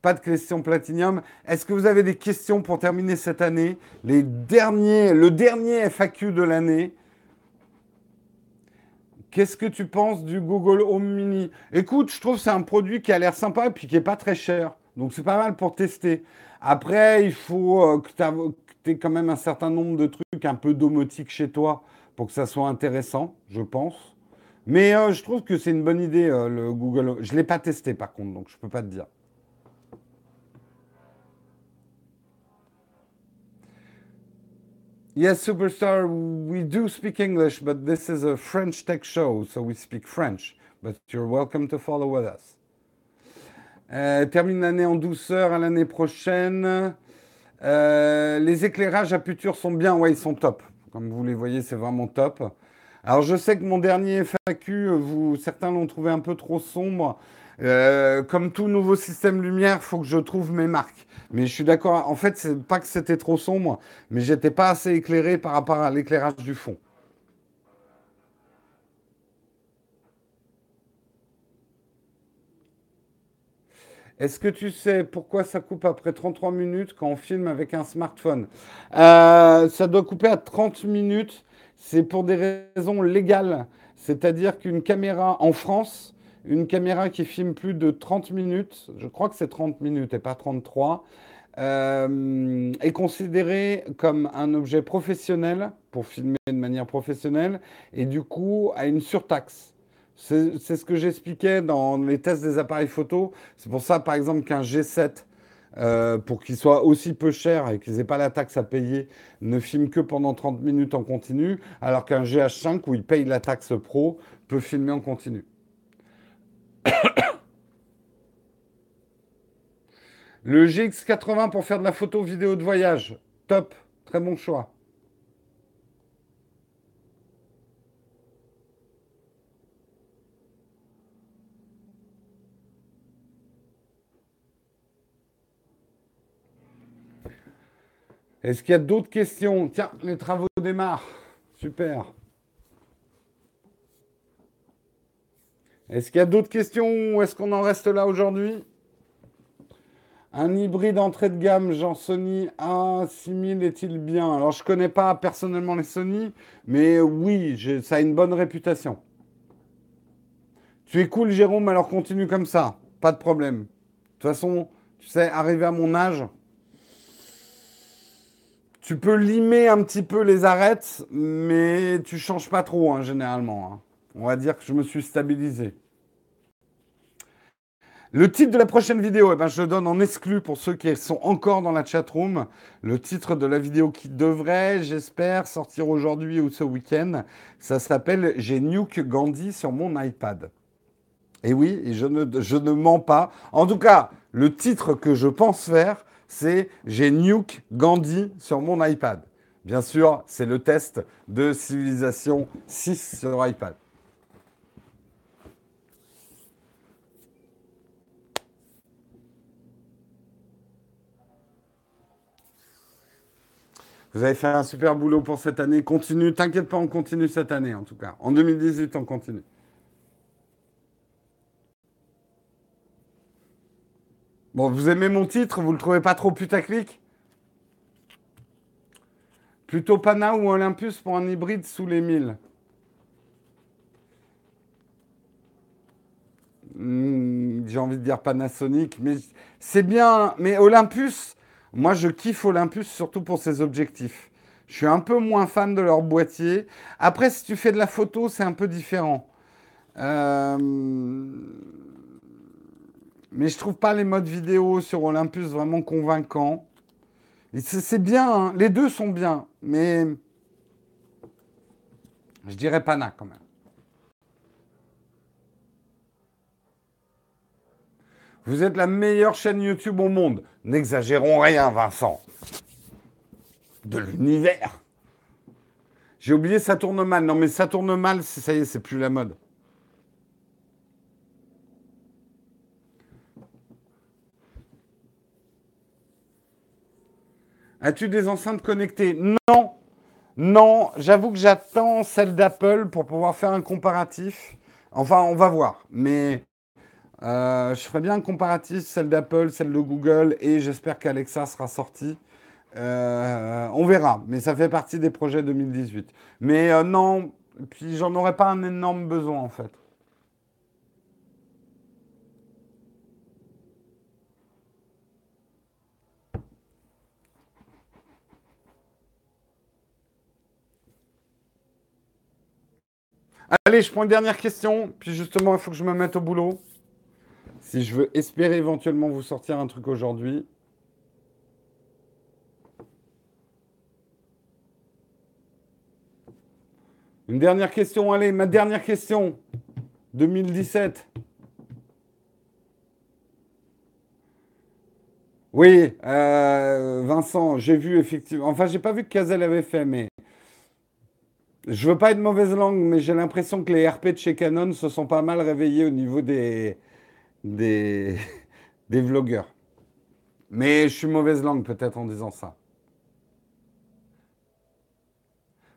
Pas de questions platinium. Est-ce que vous avez des questions pour terminer cette année? Les derniers, le dernier FAQ de l'année? Qu'est-ce que tu penses du Google Home Mini? Écoute, je trouve que c'est un produit qui a l'air sympa et puis qui n'est pas très cher. Donc c'est pas mal pour tester. Après, il faut euh, que tu aies quand même un certain nombre de trucs un peu domotiques chez toi pour que ça soit intéressant, je pense. Mais euh, je trouve que c'est une bonne idée, euh, le Google. Je ne l'ai pas testé par contre, donc je ne peux pas te dire. Yes, superstar, we do speak English, but this is a French tech show, so we speak French. But you're welcome to follow with us. Euh, termine l'année en douceur à l'année prochaine. Euh, les éclairages à Puture sont bien, ouais, ils sont top. Comme vous les voyez, c'est vraiment top. Alors je sais que mon dernier FAQ, vous, certains l'ont trouvé un peu trop sombre. Euh, comme tout nouveau système lumière, il faut que je trouve mes marques. Mais je suis d'accord. En fait, c'est pas que c'était trop sombre, mais j'étais pas assez éclairé par rapport à l'éclairage du fond. Est-ce que tu sais pourquoi ça coupe après 33 minutes quand on filme avec un smartphone? Euh, Ça doit couper à 30 minutes. C'est pour des raisons légales. C'est-à-dire qu'une caméra en France, une caméra qui filme plus de 30 minutes, je crois que c'est 30 minutes et pas 33, euh, est considérée comme un objet professionnel pour filmer de manière professionnelle et du coup a une surtaxe. C'est ce que j'expliquais dans les tests des appareils photo. C'est pour ça, par exemple, qu'un G7, euh, pour qu'il soit aussi peu cher et qu'ils n'aient pas la taxe à payer, ne filme que pendant 30 minutes en continu, alors qu'un GH5, où ils payent la taxe pro, peut filmer en continu. Le GX80 pour faire de la photo vidéo de voyage. Top. Très bon choix. Est-ce qu'il y a d'autres questions? Tiens, les travaux démarrent. Super. Est-ce qu'il y a d'autres questions ou est-ce qu'on en reste là aujourd'hui? Un hybride entrée de gamme, genre Sony A6000 est-il bien? Alors, je ne connais pas personnellement les Sony, mais oui, ça a une bonne réputation. Tu es cool, Jérôme, alors continue comme ça. Pas de problème. De toute façon, tu sais, arrivé à mon âge, tu peux limer un petit peu les arêtes, mais tu changes pas trop, hein, généralement. Hein. On va dire que je me suis stabilisé. Le titre de la prochaine vidéo, eh ben, je le donne en exclu pour ceux qui sont encore dans la chatroom. Le titre de la vidéo qui devrait, j'espère, sortir aujourd'hui ou ce week-end, ça s'appelle J'ai Nuke Gandhi sur mon iPad. Et oui, je ne, je ne mens pas. En tout cas, le titre que je pense faire, c'est j'ai Nuke Gandhi sur mon iPad. Bien sûr, c'est le test de Civilisation 6 sur iPad. Vous avez fait un super boulot pour cette année. Continue, t'inquiète pas, on continue cette année en tout cas. En 2018, on continue. Bon, vous aimez mon titre, vous le trouvez pas trop putaclic? Plutôt Pana ou Olympus pour un hybride sous les 1000 hmm, J'ai envie de dire Panasonic, mais c'est bien. Mais Olympus, moi je kiffe Olympus surtout pour ses objectifs. Je suis un peu moins fan de leur boîtier. Après, si tu fais de la photo, c'est un peu différent. Euh... Mais je trouve pas les modes vidéo sur Olympus vraiment convaincants. C'est bien, hein. les deux sont bien, mais je dirais Pana quand même. Vous êtes la meilleure chaîne YouTube au monde. N'exagérons rien, Vincent. De l'univers. J'ai oublié ça tourne mal. Non, mais ça tourne mal, ça y est, c'est plus la mode. As-tu des enceintes connectées? Non. Non, j'avoue que j'attends celle d'Apple pour pouvoir faire un comparatif. Enfin, on va voir. Mais euh, je ferais bien un comparatif, celle d'Apple, celle de Google, et j'espère qu'Alexa sera sortie. Euh, on verra, mais ça fait partie des projets 2018. Mais euh, non, puis j'en aurais pas un énorme besoin en fait. Allez, je prends une dernière question, puis justement, il faut que je me mette au boulot. Si je veux espérer éventuellement vous sortir un truc aujourd'hui. Une dernière question, allez, ma dernière question. 2017. Oui, euh, Vincent, j'ai vu effectivement. Enfin, j'ai pas vu que Cazel avait fait, mais je veux pas être mauvaise langue, mais j'ai l'impression que les RP de chez Canon se sont pas mal réveillés au niveau des des, des vlogueurs. Mais je suis mauvaise langue peut-être en disant ça.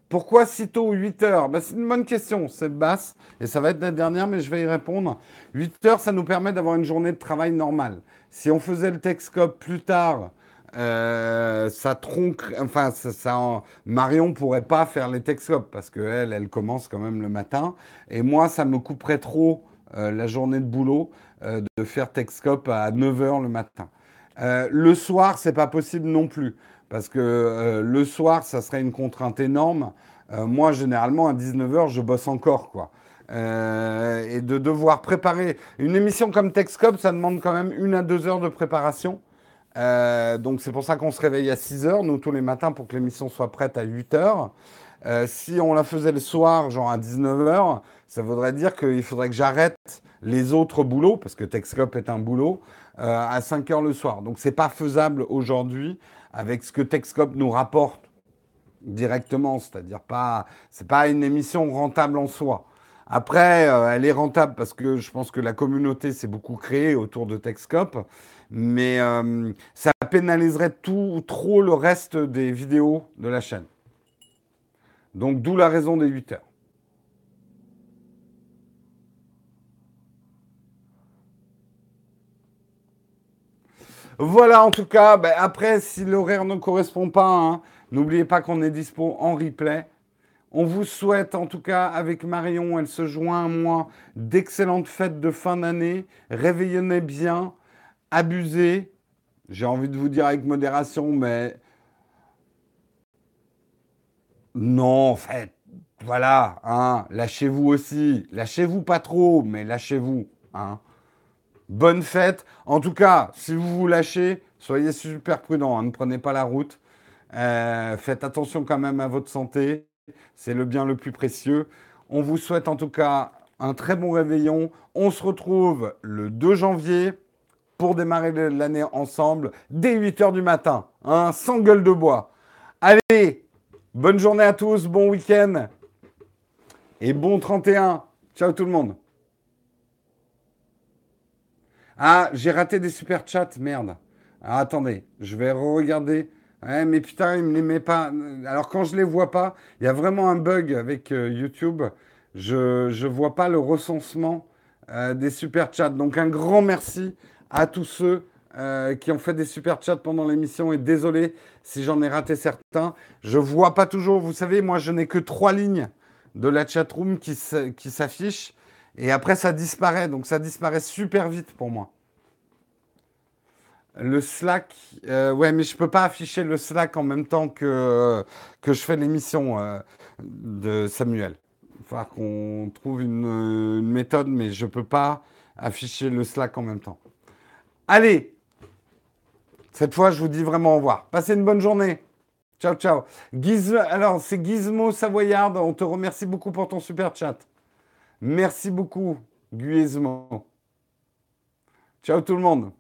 Pourquoi si tôt 8 heures? Ben, C'est une bonne question, c'est basse, et ça va être la dernière, mais je vais y répondre. 8 heures, ça nous permet d'avoir une journée de travail normale. Si on faisait le Texcope plus tard, euh, ça tronque, enfin, ça, ça Marion pourrait pas faire les Texcopes parce qu'elle, elle commence quand même le matin. Et moi, ça me couperait trop euh, la journée de boulot euh, de faire Texcope à 9h le matin. le soir, c'est pas possible non plus parce que le soir, ça serait une contrainte énorme. moi, généralement, à 19h, je bosse encore, quoi. et de devoir préparer une émission comme Texcope, ça demande quand même une à deux heures de préparation. Euh, donc c'est pour ça qu'on se réveille à 6 heures, nous, tous les matins, pour que l'émission soit prête à 8 heures. Euh, si on la faisait le soir, genre à 19 heures, ça voudrait dire qu'il faudrait que j'arrête les autres boulots, parce que Texcope est un boulot, euh, à 5 heures le soir. Donc c'est pas faisable aujourd'hui avec ce que Texcope nous rapporte directement, c'est-à-dire pas, c'est pas une émission rentable en soi. Après, elle est rentable parce que je pense que la communauté s'est beaucoup créée autour de Texcope mais euh, ça pénaliserait tout, trop le reste des vidéos de la chaîne. Donc d'où la raison des 8 heures. Voilà, en tout cas, ben, après, si l'horaire ne correspond pas, hein, n'oubliez pas qu'on est dispo en replay. On vous souhaite, en tout cas, avec Marion, elle se joint à moi, d'excellentes fêtes de fin d'année. Réveillonnez bien abusé. J'ai envie de vous dire avec modération, mais non, en fait, voilà, hein, lâchez-vous aussi. Lâchez-vous pas trop, mais lâchez-vous. Hein. Bonne fête. En tout cas, si vous vous lâchez, soyez super prudent. Hein, ne prenez pas la route. Euh, faites attention quand même à votre santé. C'est le bien le plus précieux. On vous souhaite en tout cas un très bon réveillon. On se retrouve le 2 janvier pour démarrer l'année ensemble dès 8 h du matin, hein, sans gueule de bois. Allez, bonne journée à tous, bon week-end et bon 31. Ciao tout le monde. Ah, j'ai raté des super chats, merde. Ah, attendez, je vais regarder. mais putain, il me les met pas. Alors quand je les vois pas, il y a vraiment un bug avec euh, YouTube. Je ne vois pas le recensement euh, des super chats. Donc un grand merci à tous ceux euh, qui ont fait des super chats pendant l'émission et désolé si j'en ai raté certains. Je vois pas toujours, vous savez, moi je n'ai que trois lignes de la chatroom qui s'affichent et après ça disparaît, donc ça disparaît super vite pour moi. Le Slack, euh, ouais, mais je peux pas afficher le Slack en même temps que, que je fais l'émission euh, de Samuel. Il va falloir qu'on trouve une, méthode, mais je peux pas afficher le Slack en même temps. Allez, cette fois, je vous dis vraiment au revoir. Passez une bonne journée. Ciao, ciao. alors, c'est Gizmo Savoyard. On te remercie beaucoup pour ton super chat. Merci beaucoup, Gizmo. Ciao tout le monde.